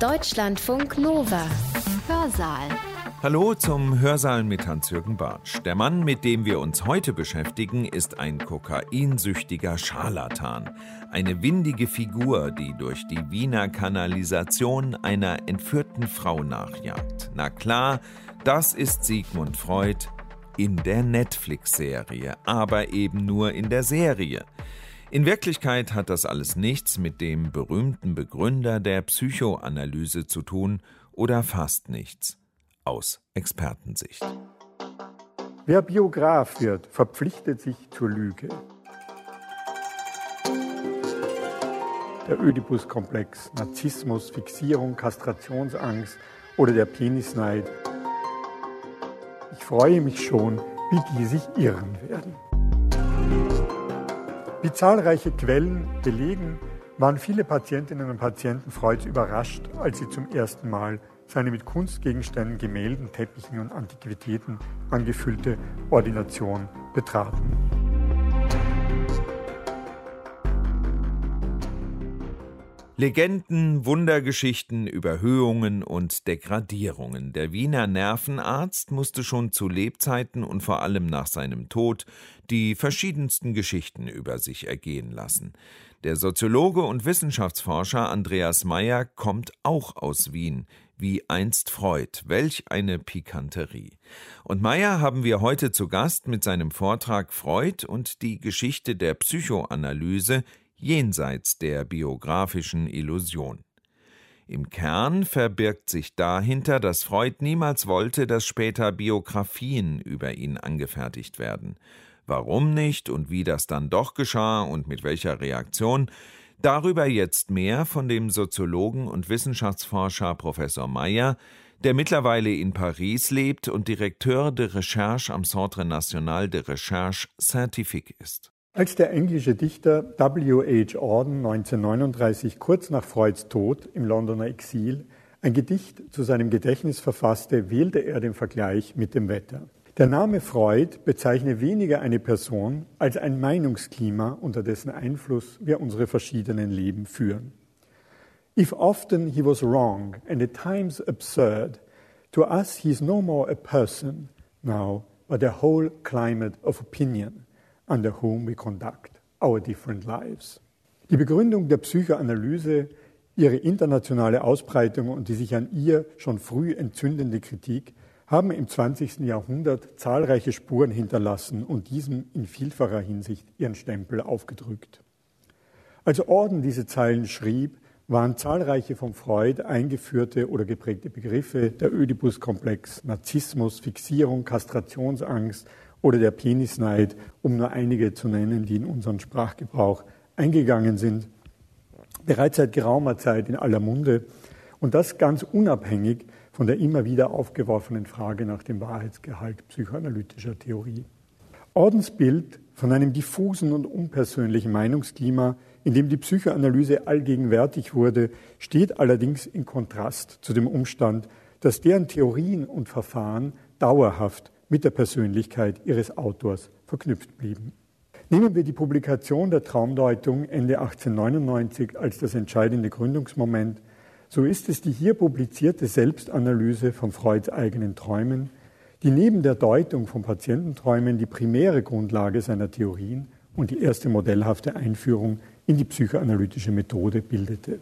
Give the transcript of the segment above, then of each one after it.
Deutschlandfunk Nova. Hörsaal. Hallo zum Hörsaal mit Hans-Jürgen Bartsch. Der Mann, mit dem wir uns heute beschäftigen, ist ein kokainsüchtiger Scharlatan. Eine windige Figur, die durch die Wiener Kanalisation einer entführten Frau nachjagt. Na klar, das ist Sigmund Freud in der Netflix-Serie, aber eben nur in der Serie. In Wirklichkeit hat das alles nichts mit dem berühmten Begründer der Psychoanalyse zu tun oder fast nichts aus Expertensicht. Wer Biograf wird, verpflichtet sich zur Lüge. Der Ödipus-Komplex, Narzissmus, Fixierung, Kastrationsangst oder der Penisneid. Ich freue mich schon, wie die sich irren werden. Wie zahlreiche Quellen belegen, waren viele Patientinnen und Patienten Freuds überrascht, als sie zum ersten Mal seine mit Kunstgegenständen, Gemälden, Teppichen und Antiquitäten angefüllte Ordination betraten. Legenden, Wundergeschichten, Überhöhungen und Degradierungen. Der Wiener Nervenarzt musste schon zu Lebzeiten und vor allem nach seinem Tod die verschiedensten Geschichten über sich ergehen lassen. Der Soziologe und Wissenschaftsforscher Andreas Meyer kommt auch aus Wien, wie einst Freud. Welch eine Pikanterie. Und Meyer haben wir heute zu Gast mit seinem Vortrag Freud und die Geschichte der Psychoanalyse jenseits der biografischen Illusion. Im Kern verbirgt sich dahinter, dass Freud niemals wollte, dass später Biografien über ihn angefertigt werden. Warum nicht und wie das dann doch geschah und mit welcher Reaktion, darüber jetzt mehr von dem Soziologen und Wissenschaftsforscher Professor Meyer, der mittlerweile in Paris lebt und Direkteur de Recherche am Centre National de Recherche Scientifique ist. Als der englische Dichter W. H. Auden 1939 kurz nach Freuds Tod im Londoner Exil ein Gedicht zu seinem Gedächtnis verfasste, wählte er den Vergleich mit dem Wetter. Der Name Freud bezeichne weniger eine Person als ein Meinungsklima, unter dessen Einfluss wir unsere verschiedenen Leben führen. If often he was wrong and at times absurd, to us he is no more a person now, but a whole climate of opinion under whom we conduct our different lives. Die Begründung der Psychoanalyse, ihre internationale Ausbreitung und die sich an ihr schon früh entzündende Kritik haben im 20. Jahrhundert zahlreiche Spuren hinterlassen und diesem in vielfacher Hinsicht ihren Stempel aufgedrückt. Als Orden diese Zeilen schrieb, waren zahlreiche von Freud eingeführte oder geprägte Begriffe, der Ödipus-Komplex, Narzissmus, Fixierung, Kastrationsangst oder der Penisneid, um nur einige zu nennen, die in unseren Sprachgebrauch eingegangen sind, bereits seit geraumer Zeit in aller Munde und das ganz unabhängig von der immer wieder aufgeworfenen Frage nach dem Wahrheitsgehalt psychoanalytischer Theorie. Ordensbild von einem diffusen und unpersönlichen Meinungsklima, in dem die Psychoanalyse allgegenwärtig wurde, steht allerdings in Kontrast zu dem Umstand, dass deren Theorien und Verfahren dauerhaft mit der Persönlichkeit ihres Autors verknüpft blieben. Nehmen wir die Publikation der Traumdeutung Ende 1899 als das entscheidende Gründungsmoment, so ist es die hier publizierte Selbstanalyse von Freuds eigenen Träumen, die neben der Deutung von Patiententräumen die primäre Grundlage seiner Theorien und die erste modellhafte Einführung in die psychoanalytische Methode bildete.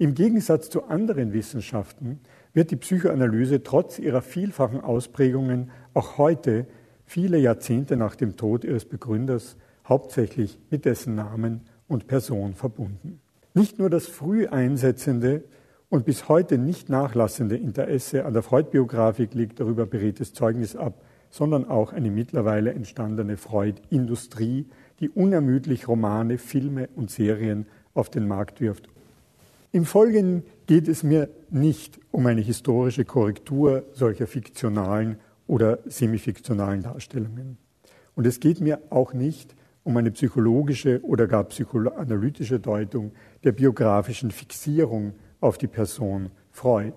Im Gegensatz zu anderen Wissenschaften wird die Psychoanalyse trotz ihrer vielfachen Ausprägungen auch heute, viele Jahrzehnte nach dem Tod ihres Begründers, hauptsächlich mit dessen Namen und Person verbunden. Nicht nur das früh einsetzende und bis heute nicht nachlassende Interesse an der Freud-Biografik legt darüber beredtes Zeugnis ab, sondern auch eine mittlerweile entstandene Freud-Industrie, die unermüdlich Romane, Filme und Serien auf den Markt wirft. Im Folgenden geht es mir nicht um eine historische Korrektur solcher fiktionalen oder semifiktionalen Darstellungen. Und es geht mir auch nicht um eine psychologische oder gar psychoanalytische Deutung der biografischen Fixierung auf die Person Freud.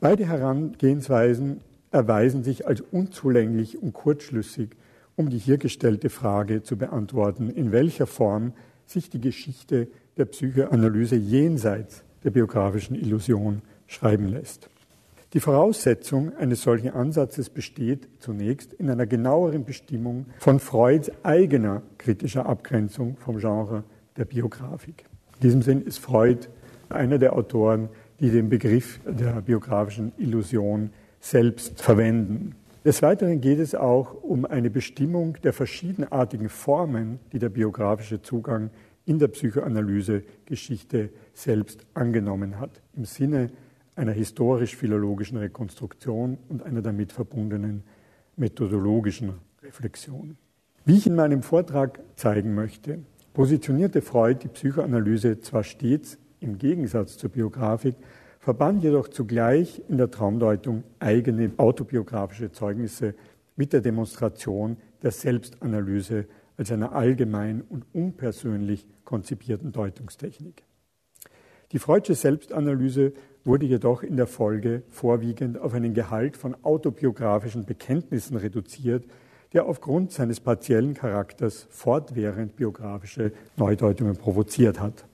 Beide Herangehensweisen erweisen sich als unzulänglich und kurzschlüssig, um die hier gestellte Frage zu beantworten, in welcher Form sich die Geschichte der Psychoanalyse jenseits der biografischen Illusion schreiben lässt. Die Voraussetzung eines solchen Ansatzes besteht zunächst in einer genaueren Bestimmung von Freuds eigener kritischer Abgrenzung vom Genre der Biografik. In diesem Sinn ist Freud einer der Autoren, die den Begriff der biografischen Illusion selbst verwenden. Des Weiteren geht es auch um eine Bestimmung der verschiedenartigen Formen, die der biografische Zugang in der Psychoanalyse-Geschichte selbst angenommen hat, im Sinne einer historisch-philologischen Rekonstruktion und einer damit verbundenen methodologischen Reflexion. Wie ich in meinem Vortrag zeigen möchte, positionierte Freud die Psychoanalyse zwar stets im Gegensatz zur Biografik, verband jedoch zugleich in der Traumdeutung eigene autobiografische Zeugnisse mit der Demonstration der Selbstanalyse als einer allgemein und unpersönlich konzipierten Deutungstechnik. Die Freudsche Selbstanalyse wurde jedoch in der Folge vorwiegend auf einen Gehalt von autobiografischen Bekenntnissen reduziert, der aufgrund seines partiellen Charakters fortwährend biografische Neudeutungen provoziert hat.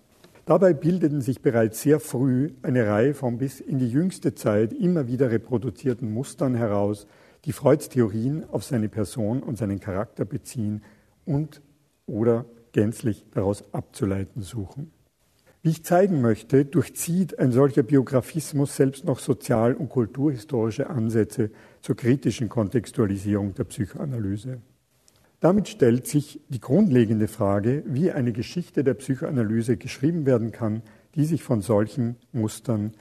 Dabei bildeten sich bereits sehr früh eine Reihe von bis in die jüngste Zeit immer wieder reproduzierten Mustern heraus, die Freuds Theorien auf seine Person und seinen Charakter beziehen und oder gänzlich daraus abzuleiten suchen. Wie ich zeigen möchte, durchzieht ein solcher Biografismus selbst noch sozial- und kulturhistorische Ansätze zur kritischen Kontextualisierung der Psychoanalyse. Damit stellt sich die grundlegende Frage, wie eine Geschichte der Psychoanalyse geschrieben werden kann, die sich von solchen Mustern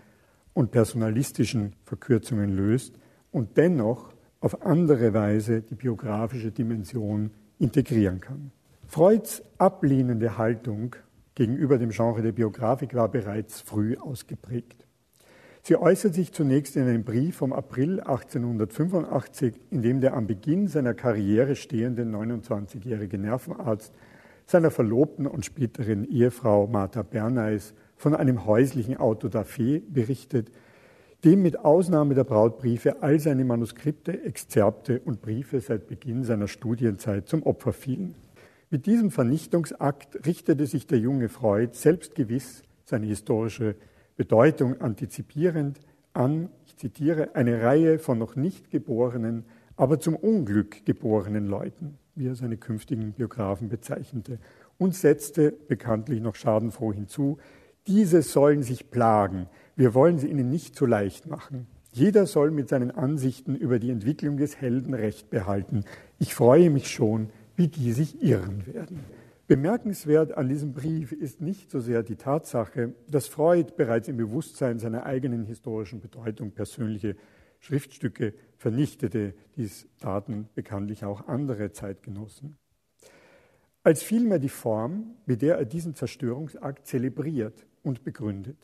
und personalistischen Verkürzungen löst und dennoch auf andere Weise die biografische Dimension integrieren kann. Freuds ablehnende Haltung gegenüber dem Genre der Biografik war bereits früh ausgeprägt. Sie äußert sich zunächst in einem Brief vom April 1885, in dem der am Beginn seiner Karriere stehende 29-jährige Nervenarzt seiner Verlobten und späteren Ehefrau Martha Bernays von einem häuslichen Autodafé berichtet, dem mit Ausnahme der Brautbriefe all seine Manuskripte, Exzerpte und Briefe seit Beginn seiner Studienzeit zum Opfer fielen. Mit diesem Vernichtungsakt richtete sich der junge Freud selbstgewiss seine historische Bedeutung antizipierend an, ich zitiere, eine Reihe von noch nicht geborenen, aber zum Unglück geborenen Leuten, wie er seine künftigen Biografen bezeichnete, und setzte bekanntlich noch schadenfroh hinzu, diese sollen sich plagen, wir wollen sie ihnen nicht zu leicht machen. Jeder soll mit seinen Ansichten über die Entwicklung des Helden Recht behalten. Ich freue mich schon, wie die sich irren werden. Bemerkenswert an diesem Brief ist nicht so sehr die Tatsache, dass Freud bereits im Bewusstsein seiner eigenen historischen Bedeutung persönliche Schriftstücke vernichtete. Dies taten bekanntlich auch andere Zeitgenossen. Als vielmehr die Form, mit der er diesen Zerstörungsakt zelebriert und begründet.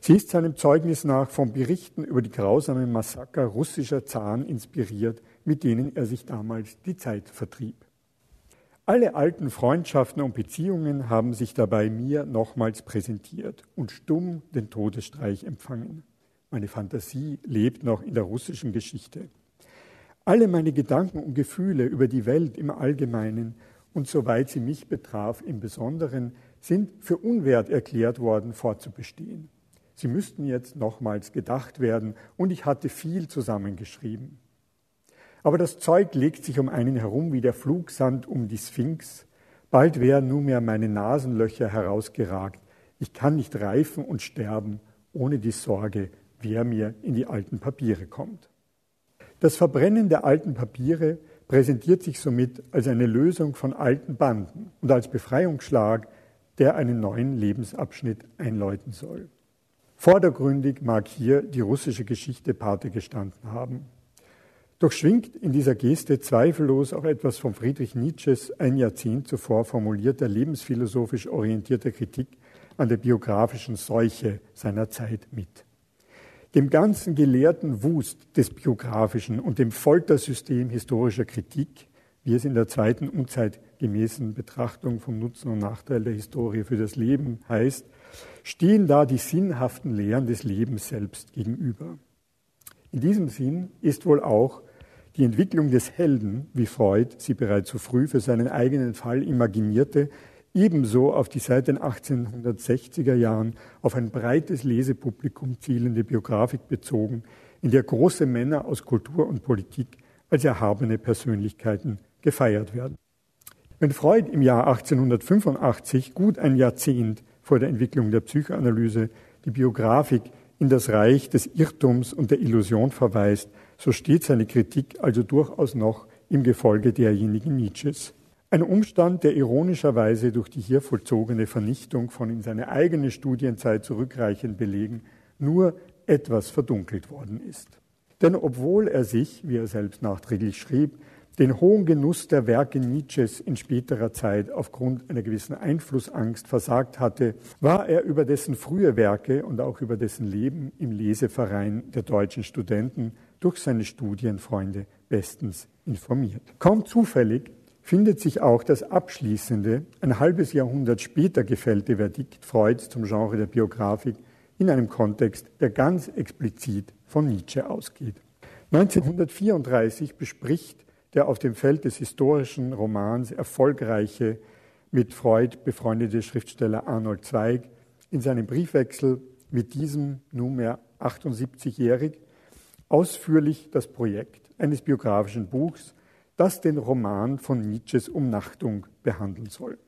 Sie ist seinem Zeugnis nach von Berichten über die grausamen Massaker russischer Zaren inspiriert, mit denen er sich damals die Zeit vertrieb. Alle alten Freundschaften und Beziehungen haben sich dabei mir nochmals präsentiert und stumm den Todesstreich empfangen. Meine Fantasie lebt noch in der russischen Geschichte. Alle meine Gedanken und Gefühle über die Welt im Allgemeinen und soweit sie mich betraf im Besonderen, sind für unwert erklärt worden, fortzubestehen. Sie müssten jetzt nochmals gedacht werden und ich hatte viel zusammengeschrieben. Aber das Zeug legt sich um einen herum wie der Flugsand um die Sphinx. Bald wären nunmehr meine Nasenlöcher herausgeragt. Ich kann nicht reifen und sterben, ohne die Sorge, wer mir in die alten Papiere kommt. Das Verbrennen der alten Papiere präsentiert sich somit als eine Lösung von alten Banden und als Befreiungsschlag, der einen neuen Lebensabschnitt einläuten soll. Vordergründig mag hier die russische Geschichte Pate gestanden haben. Doch schwingt in dieser Geste zweifellos auch etwas von Friedrich Nietzsches ein Jahrzehnt zuvor formulierter lebensphilosophisch orientierter Kritik an der biografischen Seuche seiner Zeit mit. Dem ganzen gelehrten Wust des biografischen und dem Foltersystem historischer Kritik, wie es in der zweiten unzeitgemäßen Betrachtung vom Nutzen und Nachteil der Historie für das Leben heißt, stehen da die sinnhaften Lehren des Lebens selbst gegenüber. In diesem Sinn ist wohl auch die Entwicklung des Helden, wie Freud sie bereits so früh für seinen eigenen Fall imaginierte, ebenso auf die seit den 1860er Jahren auf ein breites Lesepublikum zielende Biografik bezogen, in der große Männer aus Kultur und Politik als erhabene Persönlichkeiten gefeiert werden. Wenn Freud im Jahr 1885, gut ein Jahrzehnt vor der Entwicklung der Psychoanalyse, die Biografik in das Reich des Irrtums und der Illusion verweist, so steht seine Kritik also durchaus noch im Gefolge derjenigen Nietzsches. Ein Umstand, der ironischerweise durch die hier vollzogene Vernichtung von in seine eigene Studienzeit zurückreichend Belegen nur etwas verdunkelt worden ist. Denn obwohl er sich, wie er selbst nachträglich schrieb, den hohen Genuss der Werke Nietzsches in späterer Zeit aufgrund einer gewissen Einflussangst versagt hatte, war er über dessen frühe Werke und auch über dessen Leben im Leseverein der deutschen Studenten durch seine Studienfreunde bestens informiert. Kaum zufällig findet sich auch das abschließende, ein halbes Jahrhundert später gefällte Verdikt Freuds zum Genre der Biografik in einem Kontext, der ganz explizit von Nietzsche ausgeht. 1934 bespricht der auf dem Feld des historischen Romans erfolgreiche, mit Freud befreundete Schriftsteller Arnold Zweig in seinem Briefwechsel mit diesem nunmehr 78-jährig ausführlich das Projekt eines biografischen Buchs das den Roman von Nietzsches Umnachtung behandeln soll.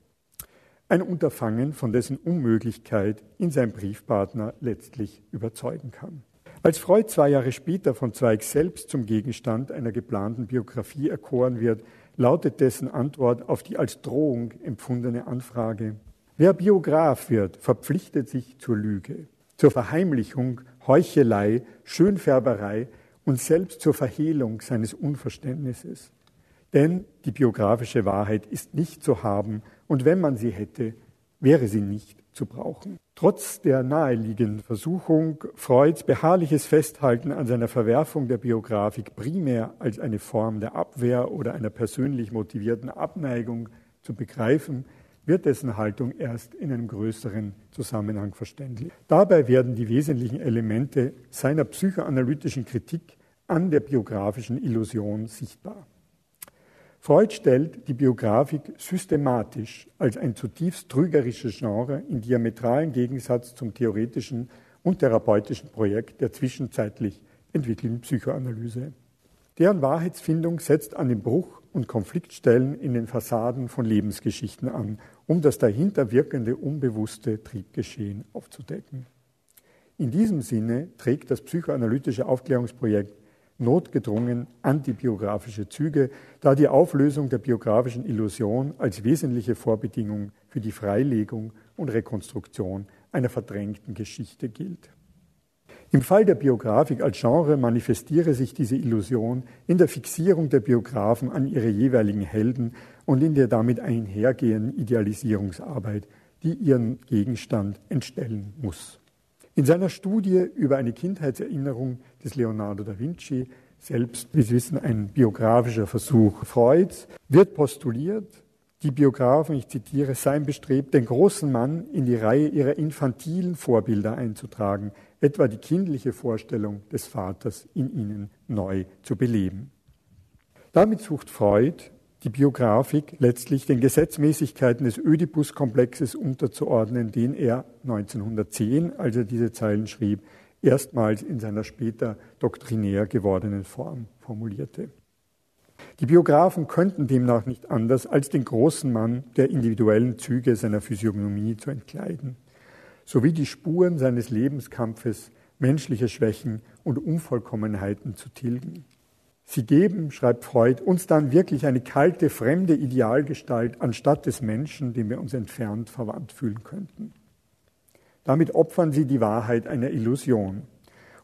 Ein Unterfangen, von dessen Unmöglichkeit ihn sein Briefpartner letztlich überzeugen kann. Als Freud zwei Jahre später von Zweig selbst zum Gegenstand einer geplanten Biografie erkoren wird, lautet dessen Antwort auf die als Drohung empfundene Anfrage Wer Biograf wird, verpflichtet sich zur Lüge, zur Verheimlichung, Heuchelei, Schönfärberei und selbst zur Verhehlung seines Unverständnisses. Denn die biografische Wahrheit ist nicht zu haben und wenn man sie hätte, wäre sie nicht zu brauchen. Trotz der naheliegenden Versuchung, Freuds beharrliches Festhalten an seiner Verwerfung der Biografik primär als eine Form der Abwehr oder einer persönlich motivierten Abneigung zu begreifen, wird dessen Haltung erst in einem größeren Zusammenhang verständlich. Dabei werden die wesentlichen Elemente seiner psychoanalytischen Kritik an der biografischen Illusion sichtbar. Freud stellt die Biografik systematisch als ein zutiefst trügerisches Genre in diametralen Gegensatz zum theoretischen und therapeutischen Projekt der zwischenzeitlich entwickelten Psychoanalyse. Deren Wahrheitsfindung setzt an den Bruch und Konfliktstellen in den Fassaden von Lebensgeschichten an, um das dahinter wirkende unbewusste Triebgeschehen aufzudecken. In diesem Sinne trägt das psychoanalytische Aufklärungsprojekt notgedrungen antibiografische Züge, da die Auflösung der biografischen Illusion als wesentliche Vorbedingung für die Freilegung und Rekonstruktion einer verdrängten Geschichte gilt. Im Fall der Biografik als Genre manifestiere sich diese Illusion in der Fixierung der Biografen an ihre jeweiligen Helden und in der damit einhergehenden Idealisierungsarbeit, die ihren Gegenstand entstellen muss. In seiner Studie über eine Kindheitserinnerung des Leonardo da Vinci, selbst, wie Sie wissen, ein biografischer Versuch Freuds, wird postuliert, die Biografen, ich zitiere, seien bestrebt, den großen Mann in die Reihe ihrer infantilen Vorbilder einzutragen, etwa die kindliche Vorstellung des Vaters in ihnen neu zu beleben. Damit sucht Freud die Biografik letztlich den Gesetzmäßigkeiten des Ödipus-Komplexes unterzuordnen, den er 1910, als er diese Zeilen schrieb, erstmals in seiner später doktrinär gewordenen Form formulierte. Die Biografen könnten demnach nicht anders, als den großen Mann der individuellen Züge seiner Physiognomie zu entkleiden, sowie die Spuren seines Lebenskampfes, menschliche Schwächen und Unvollkommenheiten zu tilgen. Sie geben, schreibt Freud, uns dann wirklich eine kalte, fremde Idealgestalt anstatt des Menschen, dem wir uns entfernt verwandt fühlen könnten. Damit opfern sie die Wahrheit einer Illusion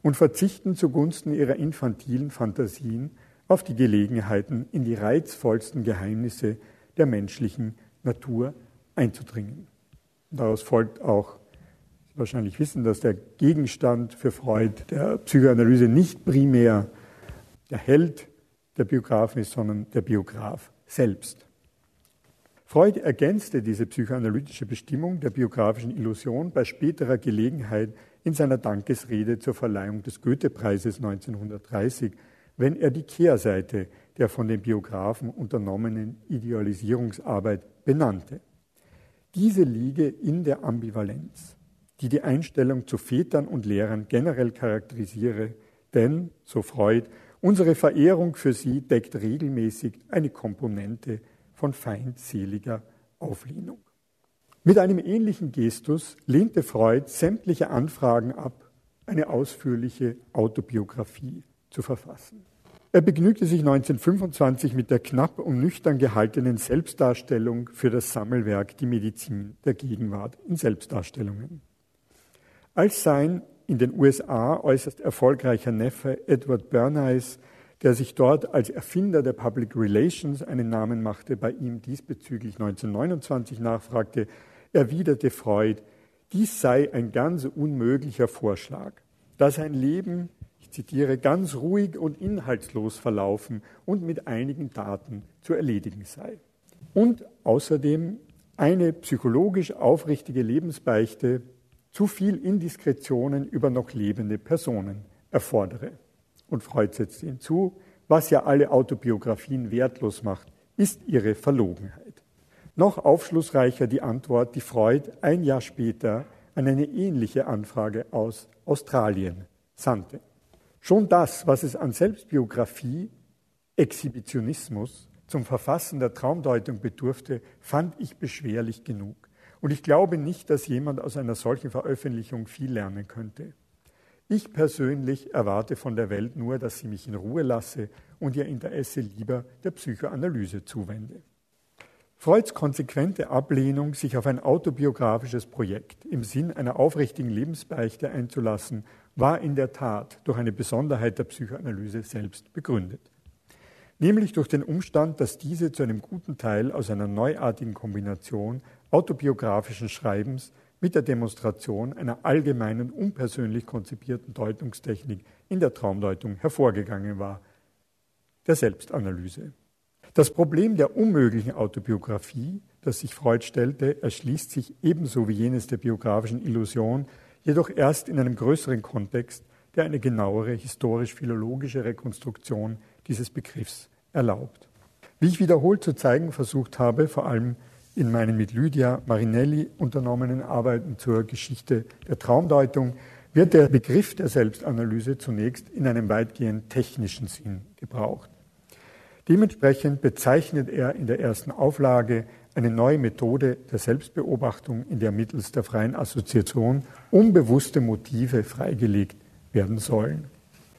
und verzichten zugunsten ihrer infantilen Fantasien auf die Gelegenheiten, in die reizvollsten Geheimnisse der menschlichen Natur einzudringen. Daraus folgt auch, Sie wahrscheinlich wissen, dass der Gegenstand für Freud der Psychoanalyse nicht primär der Held der Biografen ist, sondern der Biograf selbst. Freud ergänzte diese psychoanalytische Bestimmung der biografischen Illusion bei späterer Gelegenheit in seiner Dankesrede zur Verleihung des Goethe-Preises 1930, wenn er die Kehrseite der von den Biografen unternommenen Idealisierungsarbeit benannte. Diese liege in der Ambivalenz, die die Einstellung zu Vätern und Lehrern generell charakterisiere, denn, so Freud, unsere Verehrung für sie deckt regelmäßig eine Komponente von feindseliger Auflehnung. Mit einem ähnlichen Gestus lehnte Freud sämtliche Anfragen ab, eine ausführliche Autobiografie zu verfassen. Er begnügte sich 1925 mit der knapp und nüchtern gehaltenen Selbstdarstellung für das Sammelwerk Die Medizin der Gegenwart in Selbstdarstellungen. Als sein in den USA äußerst erfolgreicher Neffe Edward Bernays, der sich dort als Erfinder der Public Relations einen Namen machte, bei ihm diesbezüglich 1929 nachfragte, erwiderte Freud, dies sei ein ganz unmöglicher Vorschlag, da sein Leben, ich zitiere, ganz ruhig und inhaltslos verlaufen und mit einigen Daten zu erledigen sei. Und außerdem eine psychologisch aufrichtige Lebensbeichte zu viel Indiskretionen über noch lebende Personen erfordere. Und Freud setzte hinzu, was ja alle Autobiografien wertlos macht, ist ihre Verlogenheit. Noch aufschlussreicher die Antwort, die Freud ein Jahr später an eine ähnliche Anfrage aus Australien sandte. Schon das, was es an Selbstbiografie, Exhibitionismus zum Verfassen der Traumdeutung bedurfte, fand ich beschwerlich genug. Und ich glaube nicht, dass jemand aus einer solchen Veröffentlichung viel lernen könnte. Ich persönlich erwarte von der Welt nur, dass sie mich in Ruhe lasse und ihr Interesse lieber der Psychoanalyse zuwende. Freuds konsequente Ablehnung, sich auf ein autobiografisches Projekt im Sinn einer aufrichtigen Lebensbeichte einzulassen, war in der Tat durch eine Besonderheit der Psychoanalyse selbst begründet. Nämlich durch den Umstand, dass diese zu einem guten Teil aus einer neuartigen Kombination autobiografischen Schreibens mit der Demonstration einer allgemeinen, unpersönlich konzipierten Deutungstechnik in der Traumdeutung hervorgegangen war, der Selbstanalyse. Das Problem der unmöglichen Autobiografie, das sich Freud stellte, erschließt sich ebenso wie jenes der biografischen Illusion, jedoch erst in einem größeren Kontext, der eine genauere historisch-philologische Rekonstruktion dieses Begriffs erlaubt. Wie ich wiederholt zu zeigen versucht habe, vor allem in meinen mit Lydia Marinelli unternommenen Arbeiten zur Geschichte der Traumdeutung, wird der Begriff der Selbstanalyse zunächst in einem weitgehend technischen Sinn gebraucht. Dementsprechend bezeichnet er in der ersten Auflage eine neue Methode der Selbstbeobachtung, in der mittels der freien Assoziation unbewusste Motive freigelegt werden sollen.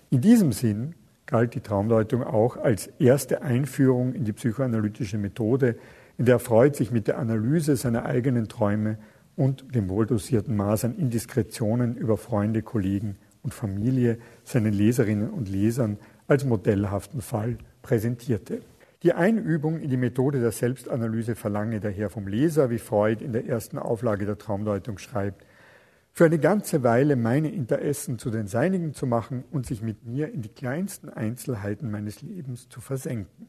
In diesem Sinn galt die Traumdeutung auch als erste Einführung in die psychoanalytische Methode, in der Freud sich mit der Analyse seiner eigenen Träume und dem wohldosierten Maß an Indiskretionen über Freunde, Kollegen und Familie seinen Leserinnen und Lesern als modellhaften Fall präsentierte. Die Einübung in die Methode der Selbstanalyse verlange daher vom Leser, wie Freud in der ersten Auflage der Traumdeutung schreibt, für eine ganze Weile meine Interessen zu den seinigen zu machen und sich mit mir in die kleinsten Einzelheiten meines Lebens zu versenken.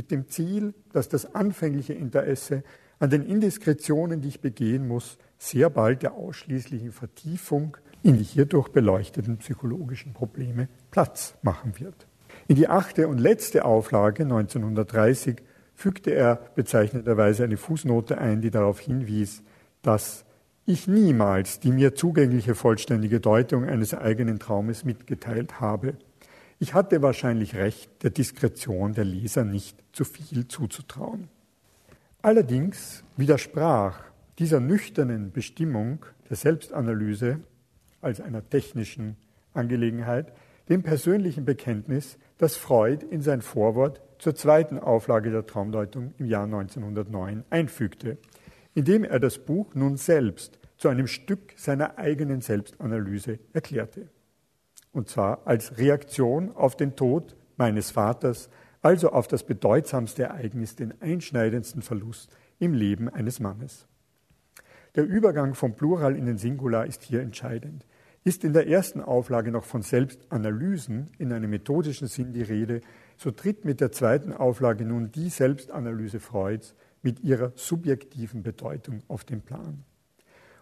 Mit dem Ziel, dass das anfängliche Interesse an den Indiskretionen, die ich begehen muss, sehr bald der ausschließlichen Vertiefung in die hierdurch beleuchteten psychologischen Probleme Platz machen wird. In die achte und letzte Auflage 1930 fügte er bezeichnenderweise eine Fußnote ein, die darauf hinwies, dass ich niemals die mir zugängliche vollständige Deutung eines eigenen Traumes mitgeteilt habe. Ich hatte wahrscheinlich recht, der Diskretion der Leser nicht zu viel zuzutrauen. Allerdings widersprach dieser nüchternen Bestimmung der Selbstanalyse als einer technischen Angelegenheit dem persönlichen Bekenntnis, das Freud in sein Vorwort zur zweiten Auflage der Traumdeutung im Jahr 1909 einfügte, indem er das Buch nun selbst zu einem Stück seiner eigenen Selbstanalyse erklärte. Und zwar als Reaktion auf den Tod meines Vaters, also auf das bedeutsamste Ereignis, den einschneidendsten Verlust im Leben eines Mannes. Der Übergang vom Plural in den Singular ist hier entscheidend. Ist in der ersten Auflage noch von Selbstanalysen in einem methodischen Sinn die Rede, so tritt mit der zweiten Auflage nun die Selbstanalyse Freuds mit ihrer subjektiven Bedeutung auf den Plan.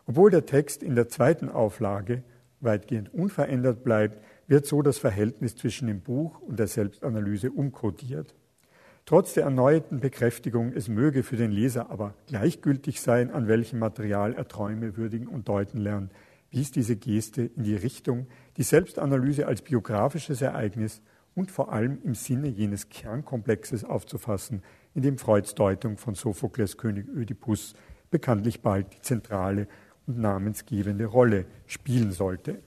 Obwohl der Text in der zweiten Auflage weitgehend unverändert bleibt, wird so das Verhältnis zwischen dem Buch und der Selbstanalyse umkodiert. Trotz der erneuerten Bekräftigung, es möge für den Leser aber gleichgültig sein, an welchem Material er Träume würdigen und deuten lernt, wies diese Geste in die Richtung, die Selbstanalyse als biografisches Ereignis und vor allem im Sinne jenes Kernkomplexes aufzufassen, in dem Freuds Deutung von Sophokles König Ödipus bekanntlich bald die zentrale und namensgebende Rolle spielen sollte.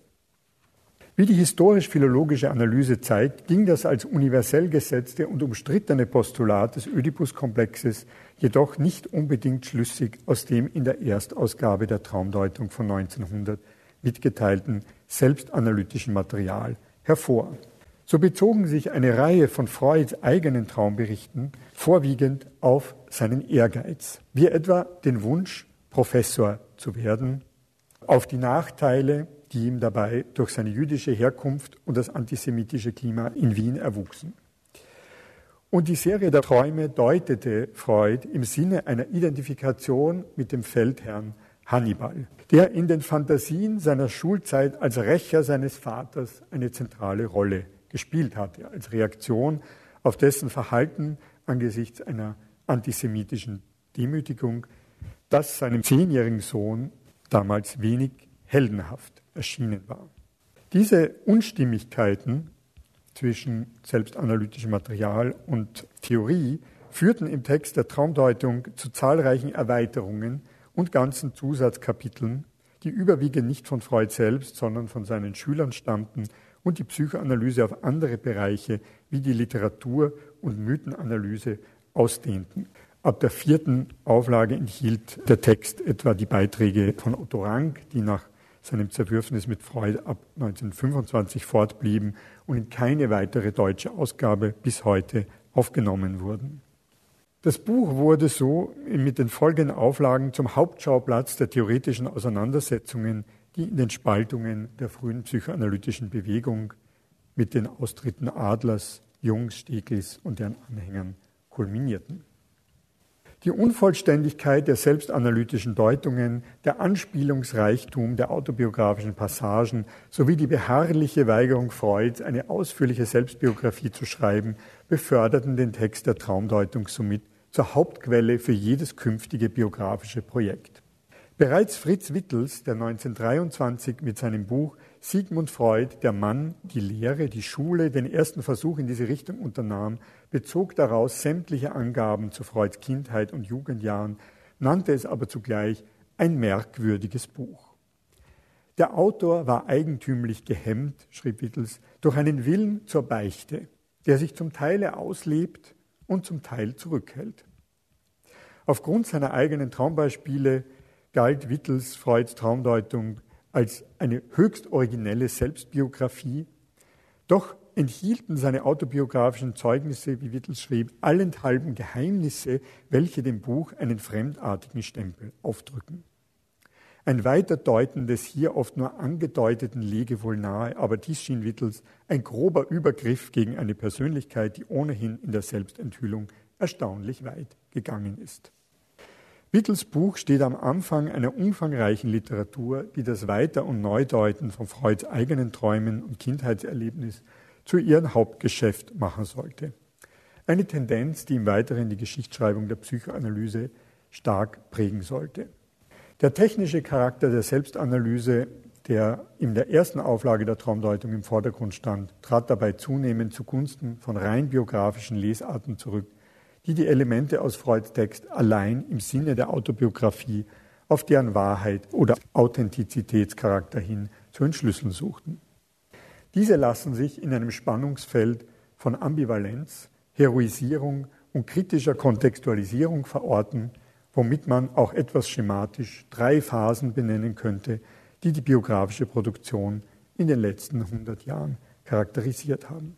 Wie die historisch-philologische Analyse zeigt, ging das als universell gesetzte und umstrittene Postulat des Ödipus-Komplexes jedoch nicht unbedingt schlüssig aus dem in der Erstausgabe der Traumdeutung von 1900 mitgeteilten selbstanalytischen Material hervor. So bezogen sich eine Reihe von Freuds eigenen Traumberichten vorwiegend auf seinen Ehrgeiz, wie etwa den Wunsch, Professor zu werden, auf die Nachteile, die ihm dabei durch seine jüdische Herkunft und das antisemitische Klima in Wien erwuchsen. Und die Serie der Träume deutete Freud im Sinne einer Identifikation mit dem Feldherrn Hannibal, der in den Fantasien seiner Schulzeit als Rächer seines Vaters eine zentrale Rolle gespielt hatte, als Reaktion auf dessen Verhalten angesichts einer antisemitischen Demütigung, das seinem zehnjährigen Sohn damals wenig heldenhaft erschienen war. Diese Unstimmigkeiten zwischen selbstanalytischem Material und Theorie führten im Text der Traumdeutung zu zahlreichen Erweiterungen und ganzen Zusatzkapiteln, die überwiegend nicht von Freud selbst, sondern von seinen Schülern stammten und die Psychoanalyse auf andere Bereiche wie die Literatur und Mythenanalyse ausdehnten. Ab der vierten Auflage enthielt der Text etwa die Beiträge von Otto Rank, die nach seinem Zerwürfnis mit Freud ab 1925 fortblieben und in keine weitere deutsche Ausgabe bis heute aufgenommen wurden. Das Buch wurde so mit den folgenden Auflagen zum Hauptschauplatz der theoretischen Auseinandersetzungen die in den Spaltungen der frühen psychoanalytischen Bewegung mit den Austritten Adlers, Jungs, Steglis und deren Anhängern kulminierten. Die Unvollständigkeit der selbstanalytischen Deutungen, der Anspielungsreichtum der autobiografischen Passagen sowie die beharrliche Weigerung Freuds, eine ausführliche Selbstbiografie zu schreiben, beförderten den Text der Traumdeutung somit zur Hauptquelle für jedes künftige biografische Projekt. Bereits Fritz Wittels, der 1923 mit seinem Buch Sigmund Freud, der Mann, die Lehre, die Schule, den ersten Versuch in diese Richtung unternahm, bezog daraus sämtliche Angaben zu Freuds Kindheit und Jugendjahren, nannte es aber zugleich ein merkwürdiges Buch. Der Autor war eigentümlich gehemmt, schrieb Wittels, durch einen Willen zur Beichte, der sich zum Teile auslebt und zum Teil zurückhält. Aufgrund seiner eigenen Traumbeispiele galt Wittels Freuds Traumdeutung als eine höchst originelle Selbstbiografie. Doch enthielten seine autobiografischen Zeugnisse, wie Wittels schrieb, allenthalben Geheimnisse, welche dem Buch einen fremdartigen Stempel aufdrücken. Ein weiter Deuten des hier oft nur angedeuteten lege wohl nahe, aber dies schien Wittels ein grober Übergriff gegen eine Persönlichkeit, die ohnehin in der Selbstenthüllung erstaunlich weit gegangen ist. Wittels Buch steht am Anfang einer umfangreichen Literatur, die das Weiter- und Neudeuten von Freuds eigenen Träumen und Kindheitserlebnis zu ihrem Hauptgeschäft machen sollte. Eine Tendenz, die im Weiteren die Geschichtsschreibung der Psychoanalyse stark prägen sollte. Der technische Charakter der Selbstanalyse, der in der ersten Auflage der Traumdeutung im Vordergrund stand, trat dabei zunehmend zugunsten von rein biografischen Lesarten zurück, die die Elemente aus Freuds Text allein im Sinne der Autobiografie auf deren Wahrheit oder Authentizitätscharakter hin zu entschlüsseln suchten. Diese lassen sich in einem Spannungsfeld von Ambivalenz, Heroisierung und kritischer Kontextualisierung verorten, womit man auch etwas schematisch drei Phasen benennen könnte, die die biografische Produktion in den letzten 100 Jahren charakterisiert haben.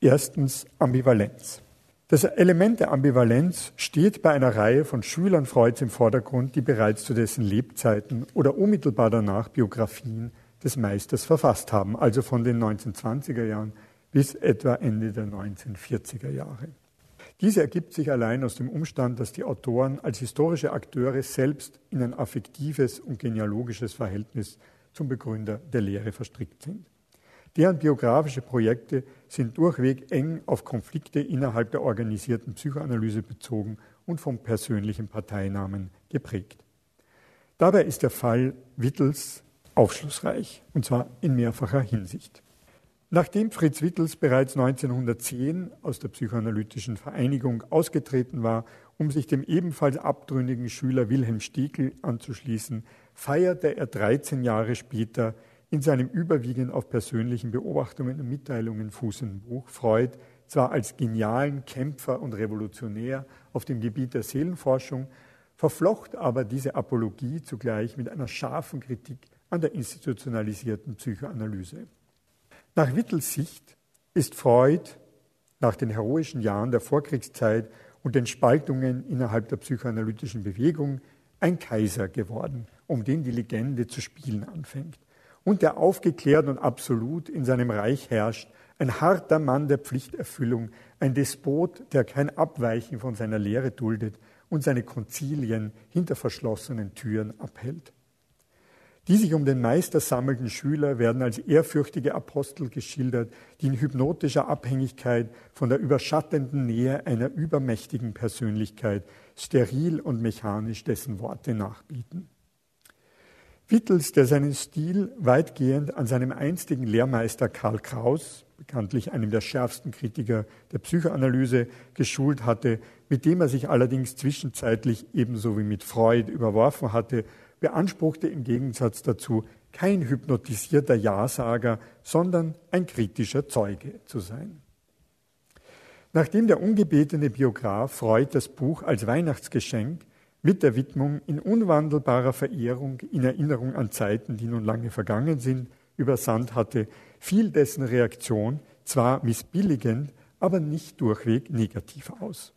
Erstens Ambivalenz. Das Element der Ambivalenz steht bei einer Reihe von Schülern Freuds im Vordergrund, die bereits zu dessen Lebzeiten oder unmittelbar danach Biografien des Meisters verfasst haben, also von den 1920er Jahren bis etwa Ende der 1940er Jahre. Diese ergibt sich allein aus dem Umstand, dass die Autoren als historische Akteure selbst in ein affektives und genealogisches Verhältnis zum Begründer der Lehre verstrickt sind. Deren biografische Projekte sind durchweg eng auf Konflikte innerhalb der organisierten Psychoanalyse bezogen und vom persönlichen Parteinamen geprägt. Dabei ist der Fall Wittels aufschlussreich, und zwar in mehrfacher Hinsicht. Nachdem Fritz Wittels bereits 1910 aus der psychoanalytischen Vereinigung ausgetreten war, um sich dem ebenfalls abtrünnigen Schüler Wilhelm Stegel anzuschließen, feierte er 13 Jahre später in seinem überwiegend auf persönlichen Beobachtungen und Mitteilungen fußenden Buch Freud zwar als genialen Kämpfer und Revolutionär auf dem Gebiet der Seelenforschung, verflocht aber diese Apologie zugleich mit einer scharfen Kritik an der institutionalisierten Psychoanalyse. Nach Wittels Sicht ist Freud nach den heroischen Jahren der Vorkriegszeit und den Spaltungen innerhalb der psychoanalytischen Bewegung ein Kaiser geworden, um den die Legende zu spielen anfängt und der aufgeklärt und absolut in seinem Reich herrscht, ein harter Mann der Pflichterfüllung, ein Despot, der kein Abweichen von seiner Lehre duldet und seine Konzilien hinter verschlossenen Türen abhält. Die sich um den Meister sammelnden Schüler werden als ehrfürchtige Apostel geschildert, die in hypnotischer Abhängigkeit von der überschattenden Nähe einer übermächtigen Persönlichkeit steril und mechanisch dessen Worte nachbieten. Wittels, der seinen Stil weitgehend an seinem einstigen Lehrmeister Karl Kraus, bekanntlich einem der schärfsten Kritiker der Psychoanalyse, geschult hatte, mit dem er sich allerdings zwischenzeitlich ebenso wie mit Freud überworfen hatte, beanspruchte im Gegensatz dazu, kein hypnotisierter Ja-Sager, sondern ein kritischer Zeuge zu sein. Nachdem der ungebetene Biograf Freud das Buch als Weihnachtsgeschenk mit der Widmung in unwandelbarer Verehrung in Erinnerung an Zeiten, die nun lange vergangen sind, übersandt hatte, fiel dessen Reaktion zwar missbilligend, aber nicht durchweg negativ aus.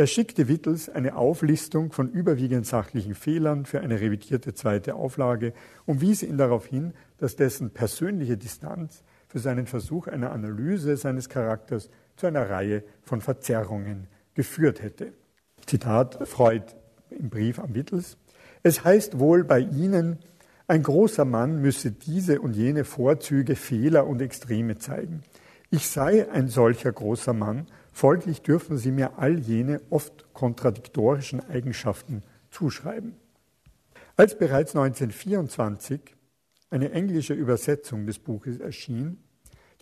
Er schickte Wittels eine Auflistung von überwiegend sachlichen Fehlern für eine revidierte zweite Auflage und wies ihn darauf hin, dass dessen persönliche Distanz für seinen Versuch einer Analyse seines Charakters zu einer Reihe von Verzerrungen geführt hätte. Zitat Freud im Brief an Wittels. Es heißt wohl bei Ihnen, ein großer Mann müsse diese und jene Vorzüge, Fehler und Extreme zeigen. Ich sei ein solcher großer Mann, folglich dürfen Sie mir all jene oft kontradiktorischen Eigenschaften zuschreiben. Als bereits 1924 eine englische Übersetzung des Buches erschien,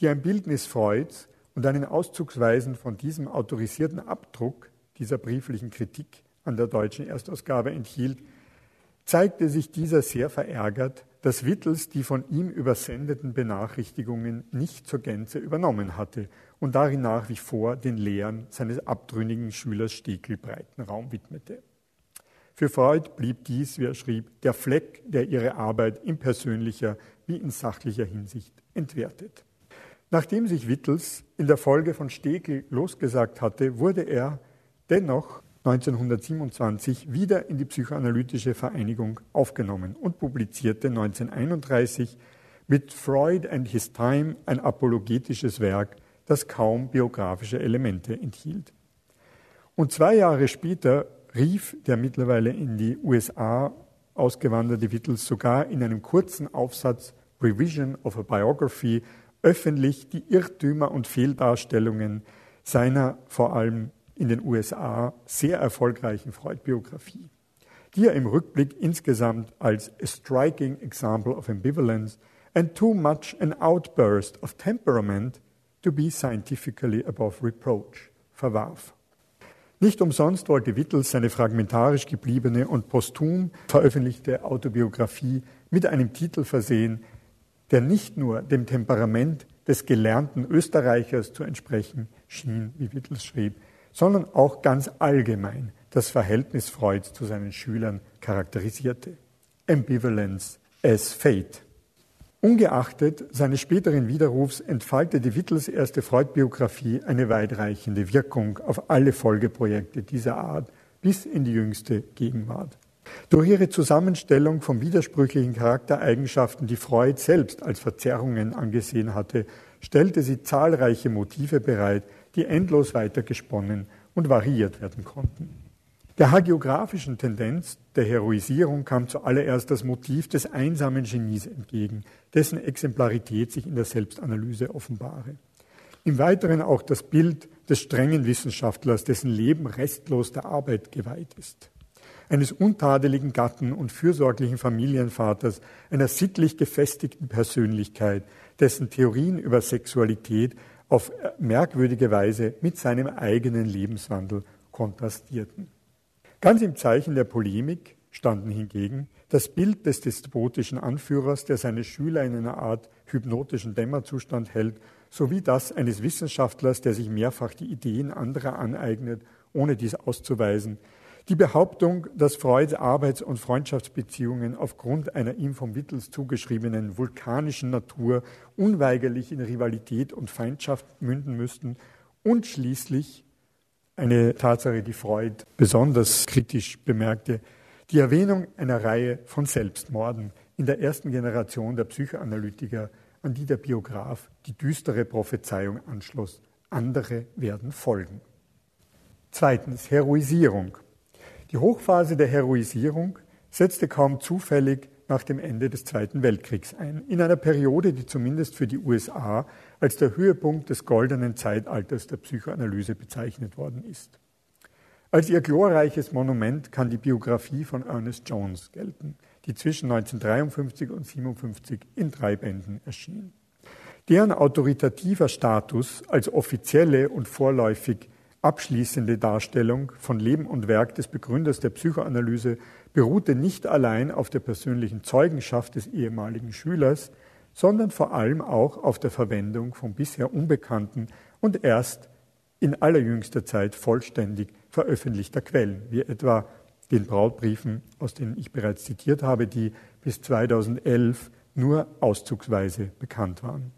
die ein Bildnis Freuds und einen auszugsweisen von diesem autorisierten Abdruck dieser brieflichen Kritik an der deutschen Erstausgabe enthielt, zeigte sich dieser sehr verärgert, dass Wittels die von ihm übersendeten Benachrichtigungen nicht zur Gänze übernommen hatte und darin nach wie vor den Lehren seines abtrünnigen Schülers Stekel breiten Raum widmete. Für Freud blieb dies, wie er schrieb, der Fleck, der ihre Arbeit in persönlicher wie in sachlicher Hinsicht entwertet. Nachdem sich Wittels in der Folge von Stekel losgesagt hatte, wurde er dennoch 1927 wieder in die Psychoanalytische Vereinigung aufgenommen und publizierte 1931 mit Freud and His Time ein apologetisches Werk, das kaum biografische Elemente enthielt. Und zwei Jahre später rief der mittlerweile in die USA ausgewanderte Wittels sogar in einem kurzen Aufsatz Revision of a Biography öffentlich die Irrtümer und Fehldarstellungen seiner vor allem in den USA sehr erfolgreichen Freud-Biografie, die er im Rückblick insgesamt als a striking example of ambivalence and too much an outburst of temperament to be scientifically above reproach verwarf. Nicht umsonst wollte Wittels seine fragmentarisch gebliebene und posthum veröffentlichte Autobiografie mit einem Titel versehen, der nicht nur dem Temperament des gelernten Österreichers zu entsprechen schien, wie Wittels schrieb, sondern auch ganz allgemein das Verhältnis Freuds zu seinen Schülern charakterisierte. Ambivalence as Fate. Ungeachtet seines späteren Widerrufs entfaltete Wittels erste Freud-Biografie eine weitreichende Wirkung auf alle Folgeprojekte dieser Art bis in die jüngste Gegenwart. Durch ihre Zusammenstellung von widersprüchlichen Charaktereigenschaften, die Freud selbst als Verzerrungen angesehen hatte, stellte sie zahlreiche Motive bereit, die endlos weitergesponnen und variiert werden konnten. Der hagiografischen Tendenz der Heroisierung kam zuallererst das Motiv des einsamen Genies entgegen, dessen Exemplarität sich in der Selbstanalyse offenbare. Im Weiteren auch das Bild des strengen Wissenschaftlers, dessen Leben restlos der Arbeit geweiht ist. Eines untadeligen Gatten und fürsorglichen Familienvaters, einer sittlich gefestigten Persönlichkeit, dessen Theorien über Sexualität auf merkwürdige Weise mit seinem eigenen Lebenswandel kontrastierten. Ganz im Zeichen der Polemik standen hingegen das Bild des despotischen Anführers, der seine Schüler in einer Art hypnotischen Dämmerzustand hält, sowie das eines Wissenschaftlers, der sich mehrfach die Ideen anderer aneignet, ohne dies auszuweisen. Die Behauptung, dass Freuds Arbeits- und Freundschaftsbeziehungen aufgrund einer ihm vom Wittels zugeschriebenen vulkanischen Natur unweigerlich in Rivalität und Feindschaft münden müssten und schließlich eine Tatsache, die Freud besonders kritisch bemerkte, die Erwähnung einer Reihe von Selbstmorden in der ersten Generation der Psychoanalytiker, an die der Biograf die düstere Prophezeiung anschloss. Andere werden folgen. Zweitens, Heroisierung. Die Hochphase der Heroisierung setzte kaum zufällig nach dem Ende des Zweiten Weltkriegs ein, in einer Periode, die zumindest für die USA als der Höhepunkt des goldenen Zeitalters der Psychoanalyse bezeichnet worden ist. Als ihr glorreiches Monument kann die Biografie von Ernest Jones gelten, die zwischen 1953 und 1957 in drei Bänden erschien. Deren autoritativer Status als offizielle und vorläufig abschließende Darstellung von Leben und Werk des Begründers der Psychoanalyse beruhte nicht allein auf der persönlichen Zeugenschaft des ehemaligen Schülers, sondern vor allem auch auf der Verwendung von bisher unbekannten und erst in allerjüngster Zeit vollständig veröffentlichter Quellen, wie etwa den Brautbriefen, aus denen ich bereits zitiert habe, die bis 2011 nur auszugsweise bekannt waren.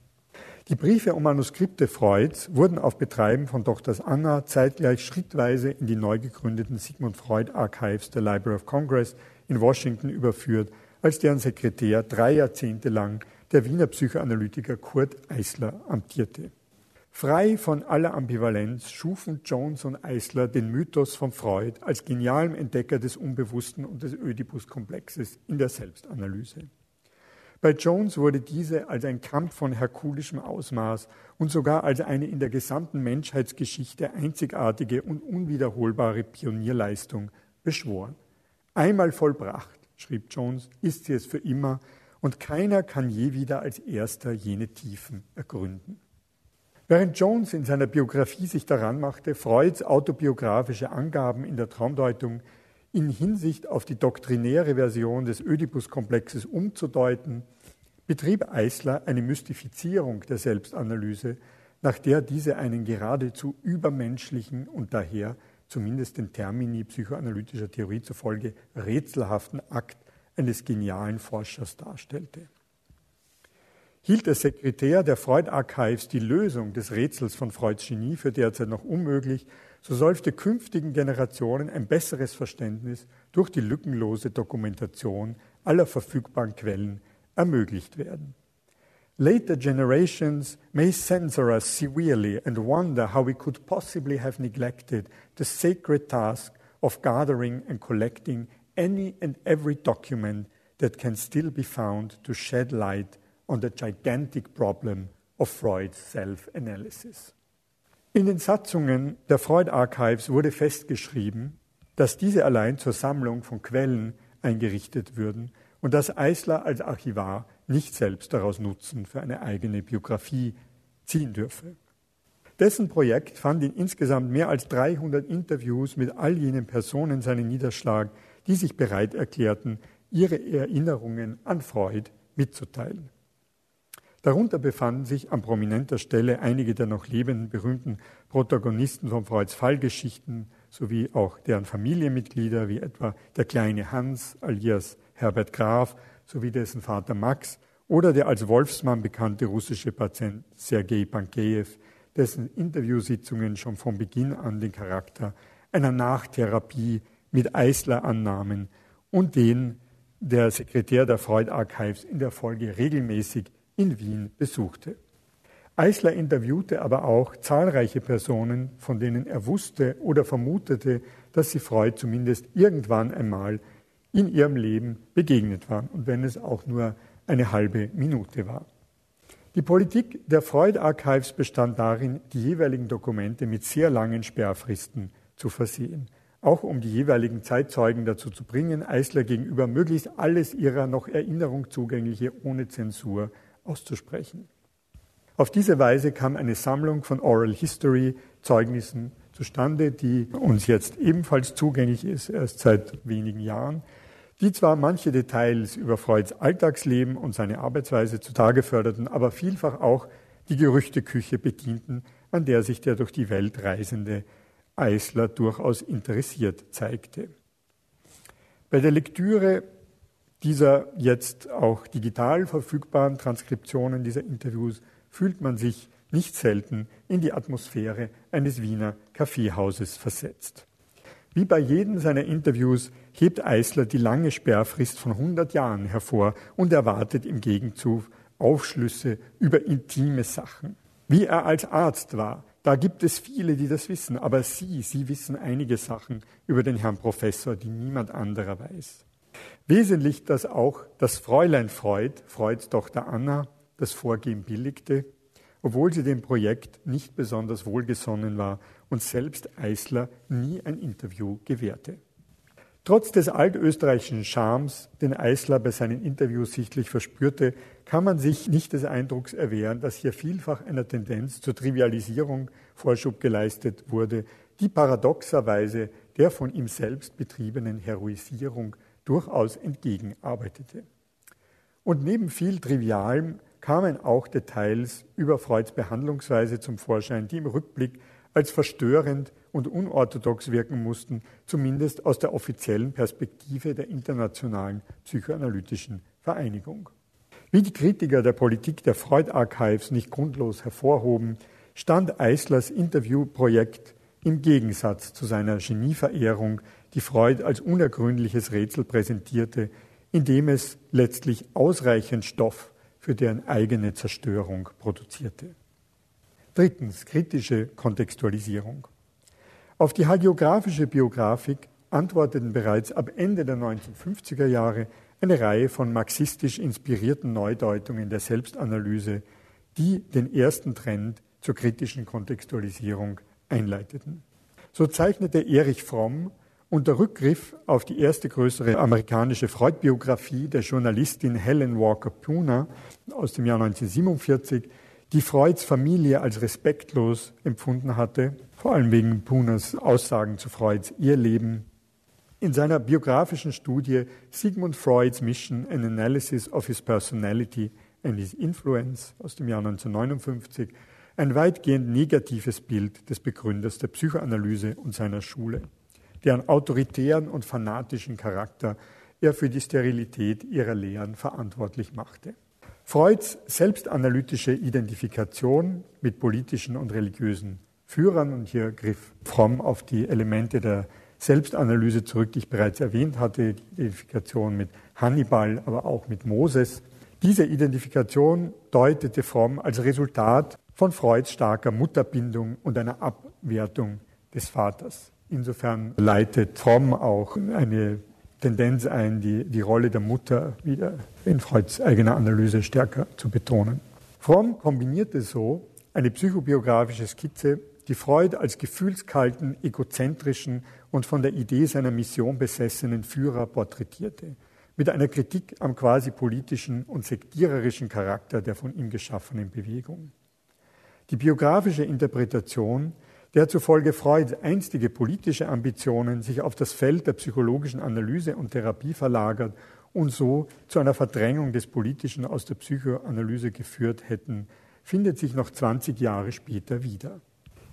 Die Briefe und Manuskripte Freuds wurden auf Betreiben von Dr. Anna zeitgleich schrittweise in die neu gegründeten Sigmund Freud Archives der Library of Congress in Washington überführt, als deren Sekretär drei Jahrzehnte lang der Wiener Psychoanalytiker Kurt Eisler amtierte. Frei von aller Ambivalenz schufen Jones und Eisler den Mythos von Freud als genialem Entdecker des Unbewussten und des Oedipus-Komplexes in der Selbstanalyse. Bei Jones wurde diese als ein Kampf von herkulischem Ausmaß und sogar als eine in der gesamten Menschheitsgeschichte einzigartige und unwiederholbare Pionierleistung beschworen. Einmal vollbracht, schrieb Jones, ist sie es für immer und keiner kann je wieder als erster jene Tiefen ergründen. Während Jones in seiner Biografie sich daran machte, Freuds autobiografische Angaben in der Traumdeutung in Hinsicht auf die doktrinäre Version des Oedipus-Komplexes umzudeuten, betrieb Eisler eine Mystifizierung der Selbstanalyse, nach der diese einen geradezu übermenschlichen und daher zumindest den Termini psychoanalytischer Theorie zufolge rätselhaften Akt eines genialen Forschers darstellte. Hielt der Sekretär der Freud Archives die Lösung des Rätsels von Freuds Genie für derzeit noch unmöglich, so sollte künftigen Generationen ein besseres Verständnis durch die lückenlose Dokumentation aller verfügbaren Quellen ermöglicht werden. Later generations may censor us severely and wonder how we could possibly have neglected the sacred task of gathering and collecting any and every document that can still be found to shed light on the gigantic problem of Freud's self-analysis. In den Satzungen der Freud Archives wurde festgeschrieben, dass diese allein zur Sammlung von Quellen eingerichtet würden und dass Eisler als Archivar nicht selbst daraus Nutzen für eine eigene Biografie ziehen dürfe. Dessen Projekt fand in insgesamt mehr als 300 Interviews mit all jenen Personen seinen Niederschlag, die sich bereit erklärten, ihre Erinnerungen an Freud mitzuteilen. Darunter befanden sich an prominenter Stelle einige der noch lebenden berühmten Protagonisten von Freuds Fallgeschichten sowie auch deren Familienmitglieder, wie etwa der kleine Hans alias Herbert Graf sowie dessen Vater Max oder der als Wolfsmann bekannte russische Patient Sergei Pankejew, dessen Interviewsitzungen schon von Beginn an den Charakter einer Nachtherapie mit Eisler annahmen und den der Sekretär der Freud Archives in der Folge regelmäßig in Wien besuchte. Eisler interviewte aber auch zahlreiche Personen, von denen er wusste oder vermutete, dass sie Freud zumindest irgendwann einmal in ihrem Leben begegnet waren, und wenn es auch nur eine halbe Minute war. Die Politik der Freud Archives bestand darin, die jeweiligen Dokumente mit sehr langen Sperrfristen zu versehen, auch um die jeweiligen Zeitzeugen dazu zu bringen, Eisler gegenüber möglichst alles ihrer noch Erinnerung zugängliche ohne Zensur auszusprechen. Auf diese Weise kam eine Sammlung von Oral History Zeugnissen zustande, die uns jetzt ebenfalls zugänglich ist, erst seit wenigen Jahren, die zwar manche Details über Freuds Alltagsleben und seine Arbeitsweise zutage förderten, aber vielfach auch die Gerüchteküche bedienten, an der sich der durch die Welt reisende Eisler durchaus interessiert zeigte. Bei der Lektüre dieser jetzt auch digital verfügbaren Transkriptionen dieser Interviews fühlt man sich nicht selten in die Atmosphäre eines Wiener Kaffeehauses versetzt. Wie bei jedem seiner Interviews hebt Eisler die lange Sperrfrist von 100 Jahren hervor und erwartet im Gegenzug Aufschlüsse über intime Sachen. Wie er als Arzt war, da gibt es viele, die das wissen, aber Sie, Sie wissen einige Sachen über den Herrn Professor, die niemand anderer weiß. Wesentlich, dass auch das Fräulein Freud, Freuds Tochter Anna, das Vorgehen billigte, obwohl sie dem Projekt nicht besonders wohlgesonnen war und selbst Eisler nie ein Interview gewährte. Trotz des altösterreichischen Charmes, den Eisler bei seinen Interviews sichtlich verspürte, kann man sich nicht des Eindrucks erwehren, dass hier vielfach einer Tendenz zur Trivialisierung Vorschub geleistet wurde, die paradoxerweise der von ihm selbst betriebenen Heroisierung durchaus entgegenarbeitete. Und neben viel Trivialem kamen auch Details über Freuds Behandlungsweise zum Vorschein, die im Rückblick als verstörend und unorthodox wirken mussten, zumindest aus der offiziellen Perspektive der Internationalen Psychoanalytischen Vereinigung. Wie die Kritiker der Politik der Freud Archives nicht grundlos hervorhoben, stand Eislers Interviewprojekt im Gegensatz zu seiner Genieverehrung, die Freud als unergründliches Rätsel präsentierte, indem es letztlich ausreichend Stoff für deren eigene Zerstörung produzierte. Drittens, kritische Kontextualisierung. Auf die hagiografische Biografik antworteten bereits ab Ende der 1950er Jahre eine Reihe von marxistisch inspirierten Neudeutungen der Selbstanalyse, die den ersten Trend zur kritischen Kontextualisierung einleiteten. So zeichnete Erich Fromm unter Rückgriff auf die erste größere amerikanische Freud-Biografie der Journalistin Helen Walker Puna aus dem Jahr 1947 die Freuds Familie als respektlos empfunden hatte, vor allem wegen Punas Aussagen zu Freuds Irrleben. In seiner biografischen Studie Sigmund Freud's Mission, an Analysis of His Personality and His Influence aus dem Jahr 1959 ein weitgehend negatives Bild des Begründers der Psychoanalyse und seiner Schule, deren autoritären und fanatischen Charakter er für die Sterilität ihrer Lehren verantwortlich machte. Freuds selbstanalytische Identifikation mit politischen und religiösen Führern, und hier griff Fromm auf die Elemente der Selbstanalyse zurück, die ich bereits erwähnt hatte, die Identifikation mit Hannibal, aber auch mit Moses. Diese Identifikation deutete Fromm als Resultat von Freuds starker Mutterbindung und einer Abwertung des Vaters. Insofern leitet Fromm auch eine Tendenz ein, die, die Rolle der Mutter wieder in Freuds eigener Analyse stärker zu betonen. Fromm kombinierte so eine psychobiografische Skizze, die Freud als gefühlskalten, egozentrischen und von der Idee seiner Mission besessenen Führer porträtierte, mit einer Kritik am quasi politischen und sektiererischen Charakter der von ihm geschaffenen Bewegung. Die biografische Interpretation der zufolge Freud einstige politische Ambitionen sich auf das Feld der psychologischen Analyse und Therapie verlagert und so zu einer Verdrängung des Politischen aus der Psychoanalyse geführt hätten, findet sich noch 20 Jahre später wieder.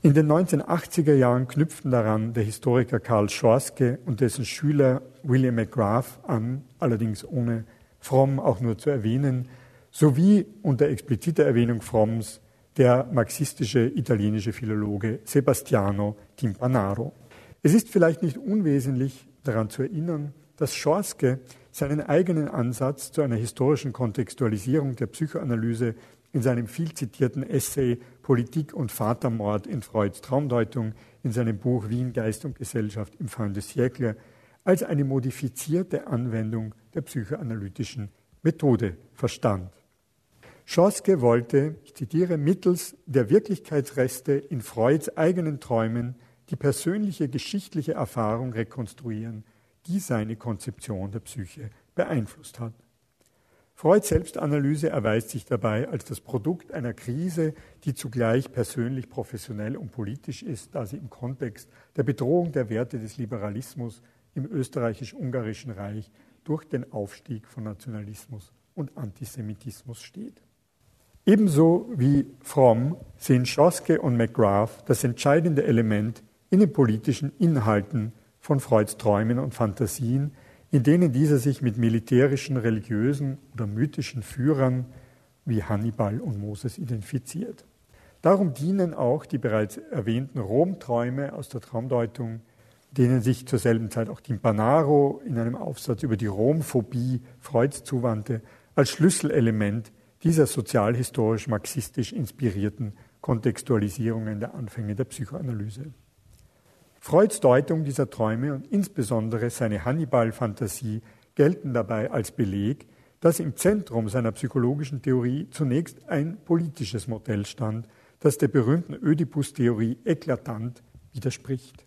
In den 1980er Jahren knüpften daran der Historiker Karl Schorske und dessen Schüler William McGrath an, allerdings ohne Fromm auch nur zu erwähnen, sowie unter expliziter Erwähnung Fromms der marxistische italienische Philologe Sebastiano Timpanaro. Es ist vielleicht nicht unwesentlich daran zu erinnern, dass Schorske seinen eigenen Ansatz zu einer historischen Kontextualisierung der Psychoanalyse in seinem viel zitierten Essay Politik und Vatermord in Freuds Traumdeutung, in seinem Buch Wien, Geist und Gesellschaft im Fin de siècle, als eine modifizierte Anwendung der psychoanalytischen Methode verstand. Schoske wollte, ich zitiere, mittels der Wirklichkeitsreste in Freuds eigenen Träumen die persönliche geschichtliche Erfahrung rekonstruieren, die seine Konzeption der Psyche beeinflusst hat. Freuds Selbstanalyse erweist sich dabei als das Produkt einer Krise, die zugleich persönlich, professionell und politisch ist, da sie im Kontext der Bedrohung der Werte des Liberalismus im österreichisch-ungarischen Reich durch den Aufstieg von Nationalismus und Antisemitismus steht. Ebenso wie Fromm sehen Schoske und McGrath das entscheidende Element in den politischen Inhalten von Freuds Träumen und Fantasien, in denen dieser sich mit militärischen, religiösen oder mythischen Führern wie Hannibal und Moses identifiziert. Darum dienen auch die bereits erwähnten Romträume aus der Traumdeutung, denen sich zur selben Zeit auch Timpanaro in einem Aufsatz über die Romphobie Freuds zuwandte, als Schlüsselelement dieser sozialhistorisch-marxistisch inspirierten Kontextualisierungen der Anfänge der Psychoanalyse. Freuds Deutung dieser Träume und insbesondere seine Hannibal-Fantasie gelten dabei als Beleg, dass im Zentrum seiner psychologischen Theorie zunächst ein politisches Modell stand, das der berühmten Ödipus-Theorie eklatant widerspricht.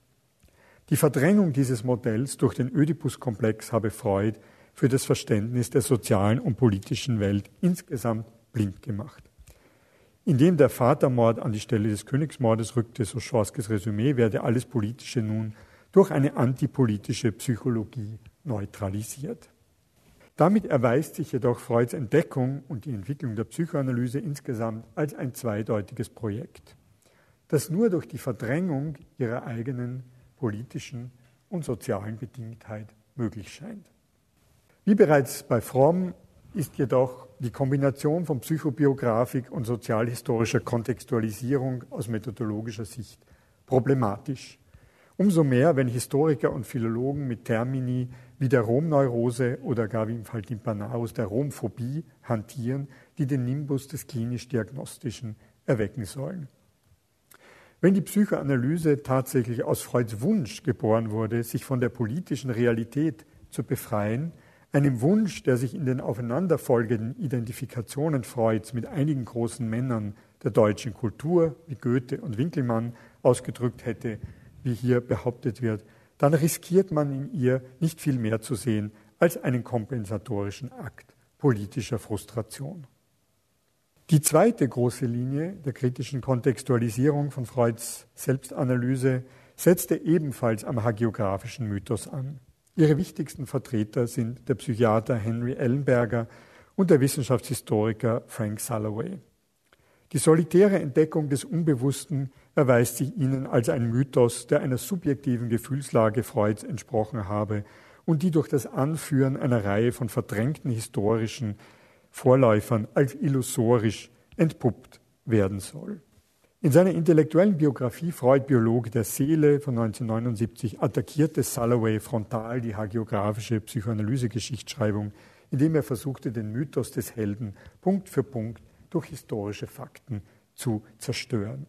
Die Verdrängung dieses Modells durch den Ödipus-Komplex habe Freud für das Verständnis der sozialen und politischen Welt insgesamt blind gemacht. Indem der Vatermord an die Stelle des Königsmordes rückte, so Schorskes Resümee, werde alles Politische nun durch eine antipolitische Psychologie neutralisiert. Damit erweist sich jedoch Freuds Entdeckung und die Entwicklung der Psychoanalyse insgesamt als ein zweideutiges Projekt, das nur durch die Verdrängung ihrer eigenen politischen und sozialen Bedingtheit möglich scheint. Wie bereits bei Fromm ist jedoch die Kombination von Psychobiografik und sozialhistorischer Kontextualisierung aus methodologischer Sicht problematisch. Umso mehr, wenn Historiker und Philologen mit Termini wie der Romneurose oder gar wie im Fall Timpanaus der Romphobie hantieren, die den Nimbus des klinisch-diagnostischen erwecken sollen. Wenn die Psychoanalyse tatsächlich aus Freuds Wunsch geboren wurde, sich von der politischen Realität zu befreien, einem Wunsch, der sich in den aufeinanderfolgenden Identifikationen Freuds mit einigen großen Männern der deutschen Kultur, wie Goethe und Winkelmann, ausgedrückt hätte, wie hier behauptet wird, dann riskiert man in ihr nicht viel mehr zu sehen als einen kompensatorischen Akt politischer Frustration. Die zweite große Linie der kritischen Kontextualisierung von Freuds Selbstanalyse setzte ebenfalls am hagiografischen Mythos an. Ihre wichtigsten Vertreter sind der Psychiater Henry Ellenberger und der Wissenschaftshistoriker Frank Salloway. Die solitäre Entdeckung des Unbewussten erweist sich ihnen als ein Mythos, der einer subjektiven Gefühlslage Freuds entsprochen habe und die durch das Anführen einer Reihe von verdrängten historischen Vorläufern als illusorisch entpuppt werden soll. In seiner intellektuellen Biografie Freud Biologe der Seele von 1979 attackierte Salloway frontal die hagiografische Psychoanalyse-Geschichtsschreibung, indem er versuchte, den Mythos des Helden Punkt für Punkt durch historische Fakten zu zerstören.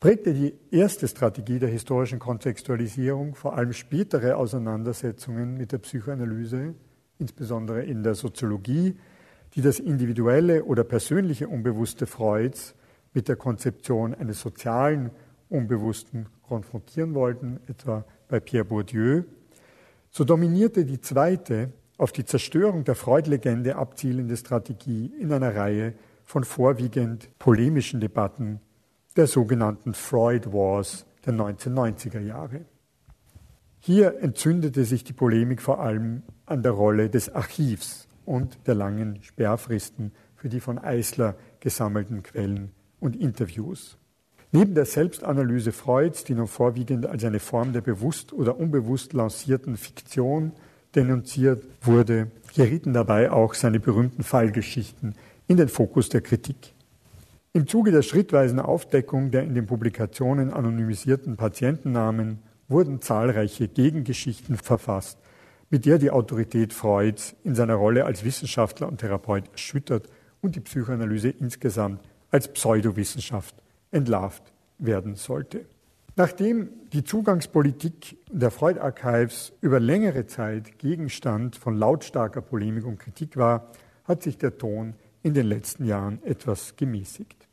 Prägte die erste Strategie der historischen Kontextualisierung vor allem spätere Auseinandersetzungen mit der Psychoanalyse, insbesondere in der Soziologie, die das individuelle oder persönliche Unbewusste Freuds mit der Konzeption eines sozialen Unbewussten konfrontieren wollten, etwa bei Pierre Bourdieu, so dominierte die zweite, auf die Zerstörung der Freud-Legende abzielende Strategie in einer Reihe von vorwiegend polemischen Debatten der sogenannten Freud Wars der 1990er Jahre. Hier entzündete sich die Polemik vor allem an der Rolle des Archivs und der langen Sperrfristen für die von Eisler gesammelten Quellen und Interviews. Neben der Selbstanalyse Freuds, die nun vorwiegend als eine Form der bewusst oder unbewusst lancierten Fiktion denunziert wurde, gerieten dabei auch seine berühmten Fallgeschichten in den Fokus der Kritik. Im Zuge der schrittweisen Aufdeckung der in den Publikationen anonymisierten Patientennamen wurden zahlreiche Gegengeschichten verfasst, mit der die Autorität Freuds in seiner Rolle als Wissenschaftler und Therapeut erschüttert und die Psychoanalyse insgesamt als Pseudowissenschaft entlarvt werden sollte. Nachdem die Zugangspolitik der Freud Archives über längere Zeit Gegenstand von lautstarker Polemik und Kritik war, hat sich der Ton in den letzten Jahren etwas gemäßigt.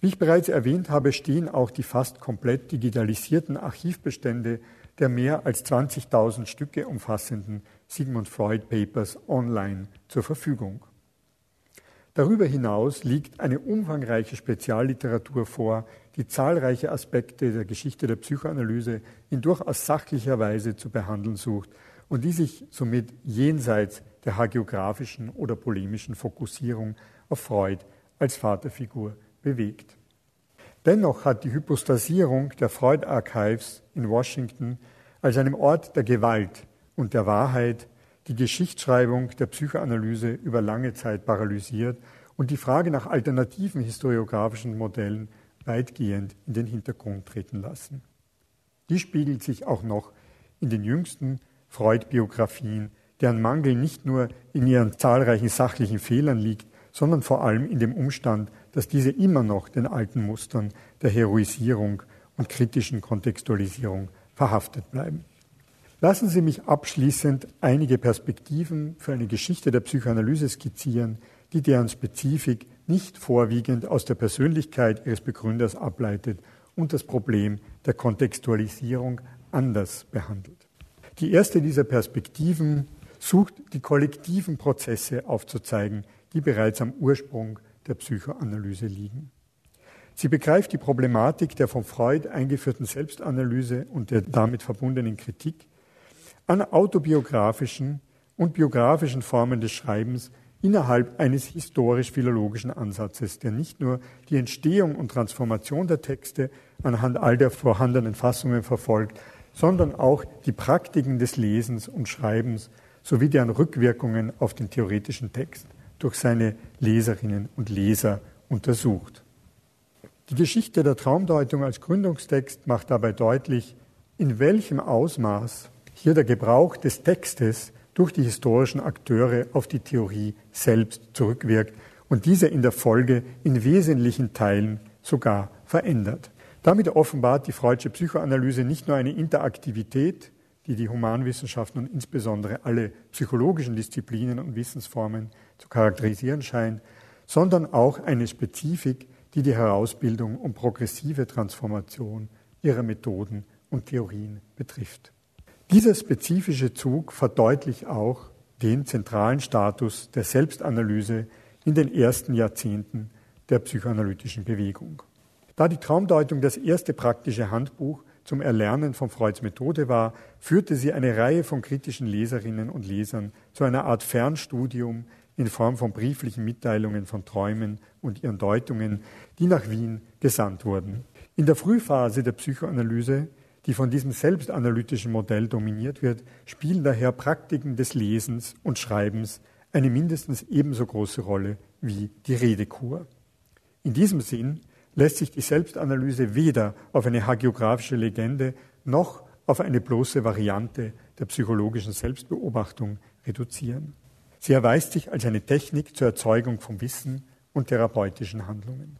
Wie ich bereits erwähnt habe, stehen auch die fast komplett digitalisierten Archivbestände der mehr als 20.000 Stücke umfassenden Sigmund Freud Papers online zur Verfügung. Darüber hinaus liegt eine umfangreiche Spezialliteratur vor, die zahlreiche Aspekte der Geschichte der Psychoanalyse in durchaus sachlicher Weise zu behandeln sucht und die sich somit jenseits der hagiografischen oder polemischen Fokussierung auf Freud als Vaterfigur bewegt. Dennoch hat die Hypostasierung der Freud Archives in Washington als einem Ort der Gewalt und der Wahrheit die Geschichtsschreibung der Psychoanalyse über lange Zeit paralysiert und die Frage nach alternativen historiografischen Modellen weitgehend in den Hintergrund treten lassen. Dies spiegelt sich auch noch in den jüngsten Freud-Biografien, deren Mangel nicht nur in ihren zahlreichen sachlichen Fehlern liegt, sondern vor allem in dem Umstand, dass diese immer noch den alten Mustern der Heroisierung und kritischen Kontextualisierung verhaftet bleiben. Lassen Sie mich abschließend einige Perspektiven für eine Geschichte der Psychoanalyse skizzieren, die deren Spezifik nicht vorwiegend aus der Persönlichkeit ihres Begründers ableitet und das Problem der Kontextualisierung anders behandelt. Die erste dieser Perspektiven sucht die kollektiven Prozesse aufzuzeigen, die bereits am Ursprung der Psychoanalyse liegen. Sie begreift die Problematik der von Freud eingeführten Selbstanalyse und der damit verbundenen Kritik an autobiografischen und biografischen Formen des Schreibens innerhalb eines historisch-philologischen Ansatzes, der nicht nur die Entstehung und Transformation der Texte anhand all der vorhandenen Fassungen verfolgt, sondern auch die Praktiken des Lesens und Schreibens sowie deren Rückwirkungen auf den theoretischen Text durch seine Leserinnen und Leser untersucht. Die Geschichte der Traumdeutung als Gründungstext macht dabei deutlich, in welchem Ausmaß hier der Gebrauch des Textes durch die historischen Akteure auf die Theorie selbst zurückwirkt und diese in der Folge in wesentlichen Teilen sogar verändert. Damit offenbart die Freudsche Psychoanalyse nicht nur eine Interaktivität, die die Humanwissenschaften und insbesondere alle psychologischen Disziplinen und Wissensformen zu charakterisieren scheint, sondern auch eine Spezifik, die die Herausbildung und progressive Transformation ihrer Methoden und Theorien betrifft. Dieser spezifische Zug verdeutlicht auch den zentralen Status der Selbstanalyse in den ersten Jahrzehnten der psychoanalytischen Bewegung. Da die Traumdeutung das erste praktische Handbuch zum Erlernen von Freuds Methode war, führte sie eine Reihe von kritischen Leserinnen und Lesern zu einer Art Fernstudium in Form von brieflichen Mitteilungen von Träumen und ihren Deutungen, die nach Wien gesandt wurden. In der Frühphase der Psychoanalyse, die von diesem selbstanalytischen Modell dominiert wird, spielen daher Praktiken des Lesens und Schreibens eine mindestens ebenso große Rolle wie die Redekur. In diesem Sinn lässt sich die Selbstanalyse weder auf eine hagiografische Legende noch auf eine bloße Variante der psychologischen Selbstbeobachtung reduzieren. Sie erweist sich als eine Technik zur Erzeugung von Wissen und therapeutischen Handlungen.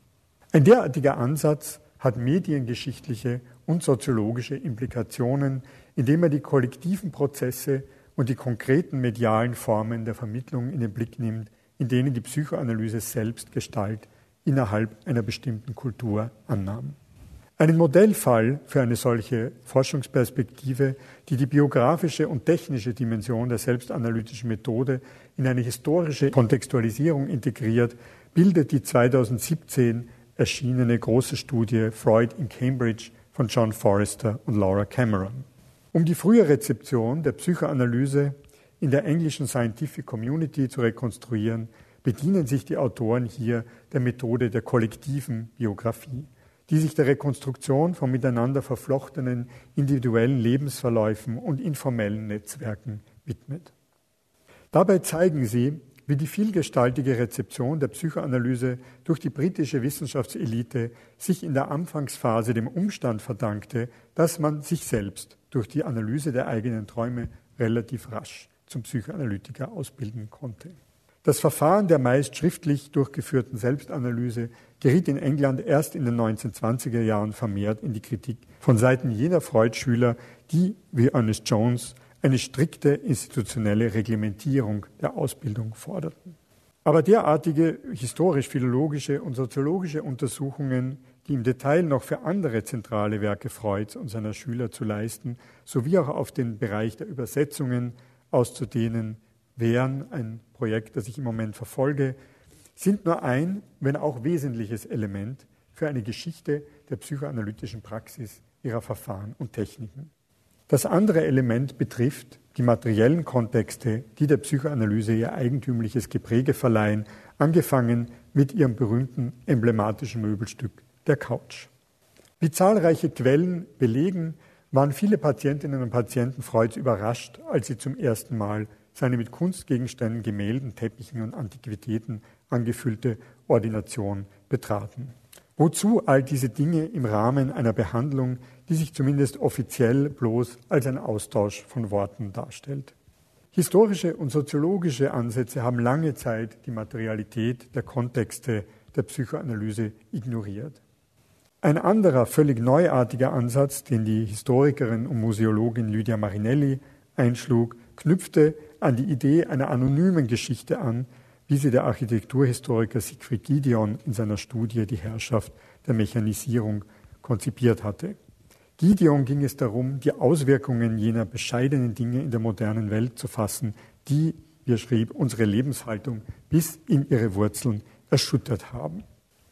Ein derartiger Ansatz hat mediengeschichtliche und soziologische Implikationen, indem er die kollektiven Prozesse und die konkreten medialen Formen der Vermittlung in den Blick nimmt, in denen die Psychoanalyse selbst Gestalt innerhalb einer bestimmten Kultur annahm. Einen Modellfall für eine solche Forschungsperspektive, die die biografische und technische Dimension der selbstanalytischen Methode in eine historische Kontextualisierung integriert, bildet die 2017 erschienene große Studie Freud in Cambridge von John Forrester und Laura Cameron. Um die frühe Rezeption der Psychoanalyse in der englischen Scientific Community zu rekonstruieren, bedienen sich die Autoren hier der Methode der kollektiven Biografie die sich der Rekonstruktion von miteinander verflochtenen individuellen Lebensverläufen und informellen Netzwerken widmet. Dabei zeigen sie, wie die vielgestaltige Rezeption der Psychoanalyse durch die britische Wissenschaftselite sich in der Anfangsphase dem Umstand verdankte, dass man sich selbst durch die Analyse der eigenen Träume relativ rasch zum Psychoanalytiker ausbilden konnte. Das Verfahren der meist schriftlich durchgeführten Selbstanalyse geriet in England erst in den 1920er Jahren vermehrt in die Kritik von Seiten jener Freud-Schüler, die, wie Ernest Jones, eine strikte institutionelle Reglementierung der Ausbildung forderten. Aber derartige historisch-philologische und soziologische Untersuchungen, die im Detail noch für andere zentrale Werke Freuds und seiner Schüler zu leisten, sowie auch auf den Bereich der Übersetzungen auszudehnen, wären ein Projekt, das ich im Moment verfolge, sind nur ein, wenn auch wesentliches Element für eine Geschichte der psychoanalytischen Praxis, ihrer Verfahren und Techniken. Das andere Element betrifft die materiellen Kontexte, die der Psychoanalyse ihr eigentümliches Gepräge verleihen, angefangen mit ihrem berühmten emblematischen Möbelstück, der Couch. Wie zahlreiche Quellen belegen, waren viele Patientinnen und Patienten Freuds überrascht, als sie zum ersten Mal seine mit Kunstgegenständen, Gemälden, Teppichen und Antiquitäten angefüllte Ordination betraten. Wozu all diese Dinge im Rahmen einer Behandlung, die sich zumindest offiziell bloß als ein Austausch von Worten darstellt? Historische und soziologische Ansätze haben lange Zeit die Materialität der Kontexte der Psychoanalyse ignoriert. Ein anderer, völlig neuartiger Ansatz, den die Historikerin und Museologin Lydia Marinelli einschlug, knüpfte an die Idee einer anonymen Geschichte an, wie sie der Architekturhistoriker Siegfried Gideon in seiner Studie Die Herrschaft der Mechanisierung konzipiert hatte. Gideon ging es darum, die Auswirkungen jener bescheidenen Dinge in der modernen Welt zu fassen, die, wie er schrieb, unsere Lebenshaltung bis in ihre Wurzeln erschüttert haben.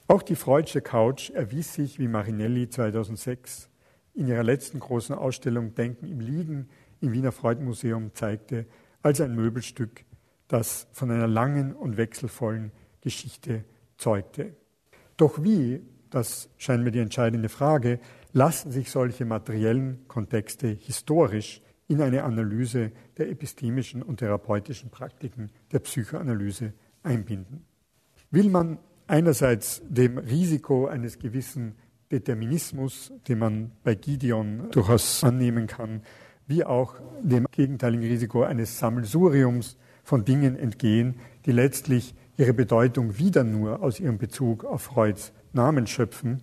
Auch die Freudsche Couch erwies sich, wie Marinelli 2006 in ihrer letzten großen Ausstellung Denken im Liegen im Wiener Freud-Museum zeigte, als ein Möbelstück, das von einer langen und wechselvollen Geschichte zeugte. Doch wie, das scheint mir die entscheidende Frage, lassen sich solche materiellen Kontexte historisch in eine Analyse der epistemischen und therapeutischen Praktiken der Psychoanalyse einbinden? Will man einerseits dem Risiko eines gewissen Determinismus, den man bei Gideon durchaus annehmen kann, wie auch dem gegenteiligen Risiko eines Sammelsuriums von Dingen entgehen, die letztlich ihre Bedeutung wieder nur aus ihrem Bezug auf Freuds Namen schöpfen,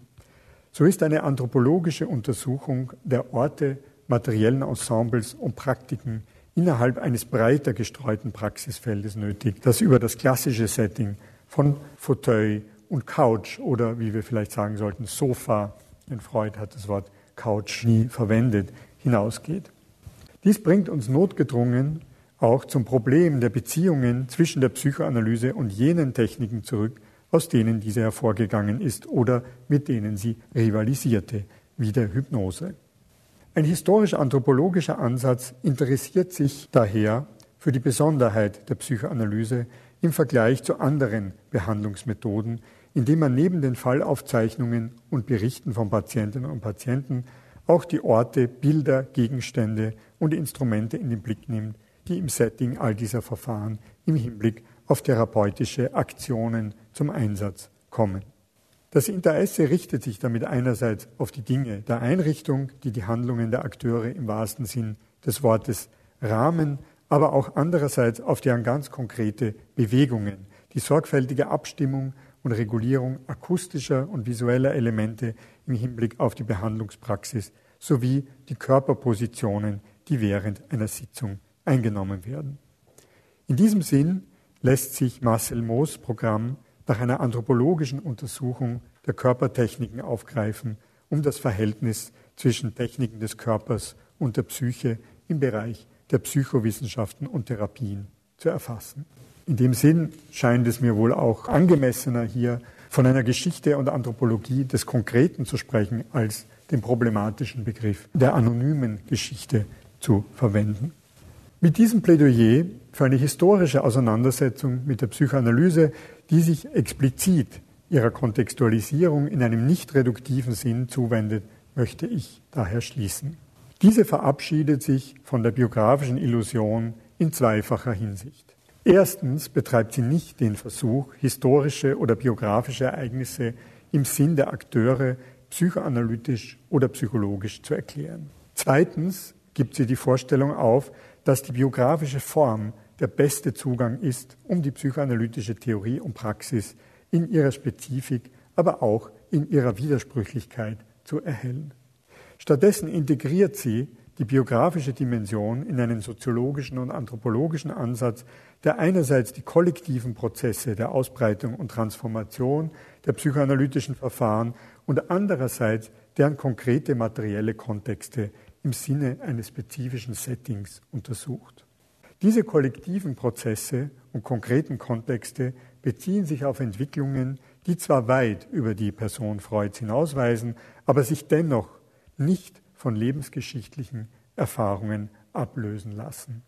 so ist eine anthropologische Untersuchung der Orte, materiellen Ensembles und Praktiken innerhalb eines breiter gestreuten Praxisfeldes nötig, das über das klassische Setting von Fauteuil und Couch oder wie wir vielleicht sagen sollten, Sofa, denn Freud hat das Wort Couch nie verwendet, hinausgeht. Dies bringt uns notgedrungen auch zum Problem der Beziehungen zwischen der Psychoanalyse und jenen Techniken zurück, aus denen diese hervorgegangen ist oder mit denen sie rivalisierte, wie der Hypnose. Ein historisch-anthropologischer Ansatz interessiert sich daher für die Besonderheit der Psychoanalyse im Vergleich zu anderen Behandlungsmethoden, indem man neben den Fallaufzeichnungen und Berichten von Patientinnen und Patienten auch die Orte, Bilder, Gegenstände und Instrumente in den Blick nimmt, die im Setting all dieser Verfahren im Hinblick auf therapeutische Aktionen zum Einsatz kommen. Das Interesse richtet sich damit einerseits auf die Dinge der Einrichtung, die die Handlungen der Akteure im wahrsten Sinn des Wortes rahmen, aber auch andererseits auf deren ganz konkrete Bewegungen, die sorgfältige Abstimmung und Regulierung akustischer und visueller Elemente im Hinblick auf die Behandlungspraxis sowie die Körperpositionen, die während einer Sitzung eingenommen werden. In diesem Sinn lässt sich Marcel Moos Programm nach einer anthropologischen Untersuchung der Körpertechniken aufgreifen, um das Verhältnis zwischen Techniken des Körpers und der Psyche im Bereich der Psychowissenschaften und Therapien zu erfassen. In dem Sinn scheint es mir wohl auch angemessener, hier von einer Geschichte und Anthropologie des Konkreten zu sprechen, als den problematischen Begriff der anonymen Geschichte zu verwenden. Mit diesem Plädoyer für eine historische Auseinandersetzung mit der Psychoanalyse, die sich explizit ihrer Kontextualisierung in einem nicht reduktiven Sinn zuwendet, möchte ich daher schließen. Diese verabschiedet sich von der biografischen Illusion in zweifacher Hinsicht. Erstens betreibt sie nicht den Versuch, historische oder biografische Ereignisse im Sinn der Akteure psychoanalytisch oder psychologisch zu erklären. Zweitens gibt sie die Vorstellung auf, dass die biografische Form der beste Zugang ist, um die psychoanalytische Theorie und Praxis in ihrer Spezifik, aber auch in ihrer Widersprüchlichkeit zu erhellen. Stattdessen integriert sie die biografische Dimension in einen soziologischen und anthropologischen Ansatz, der einerseits die kollektiven Prozesse der Ausbreitung und Transformation der psychoanalytischen Verfahren und andererseits deren konkrete materielle Kontexte im Sinne eines spezifischen Settings untersucht. Diese kollektiven Prozesse und konkreten Kontexte beziehen sich auf Entwicklungen, die zwar weit über die Person Freuds hinausweisen, aber sich dennoch nicht von lebensgeschichtlichen Erfahrungen ablösen lassen.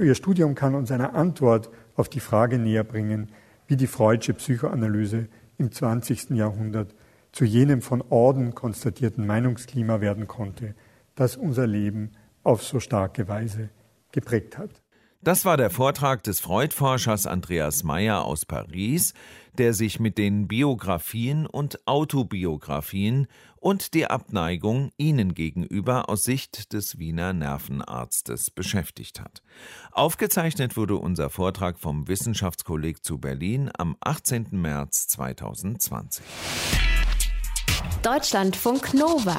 Ihr Studium kann uns eine Antwort auf die Frage näher bringen, wie die Freudsche Psychoanalyse im 20. Jahrhundert zu jenem von Orden konstatierten Meinungsklima werden konnte, das unser Leben auf so starke Weise geprägt hat. Das war der Vortrag des Freud-Forschers Andreas Meyer aus Paris, der sich mit den Biografien und Autobiografien und die Abneigung ihnen gegenüber aus Sicht des Wiener Nervenarztes beschäftigt hat. Aufgezeichnet wurde unser Vortrag vom Wissenschaftskolleg zu Berlin am 18. März 2020. Deutschlandfunk Nova.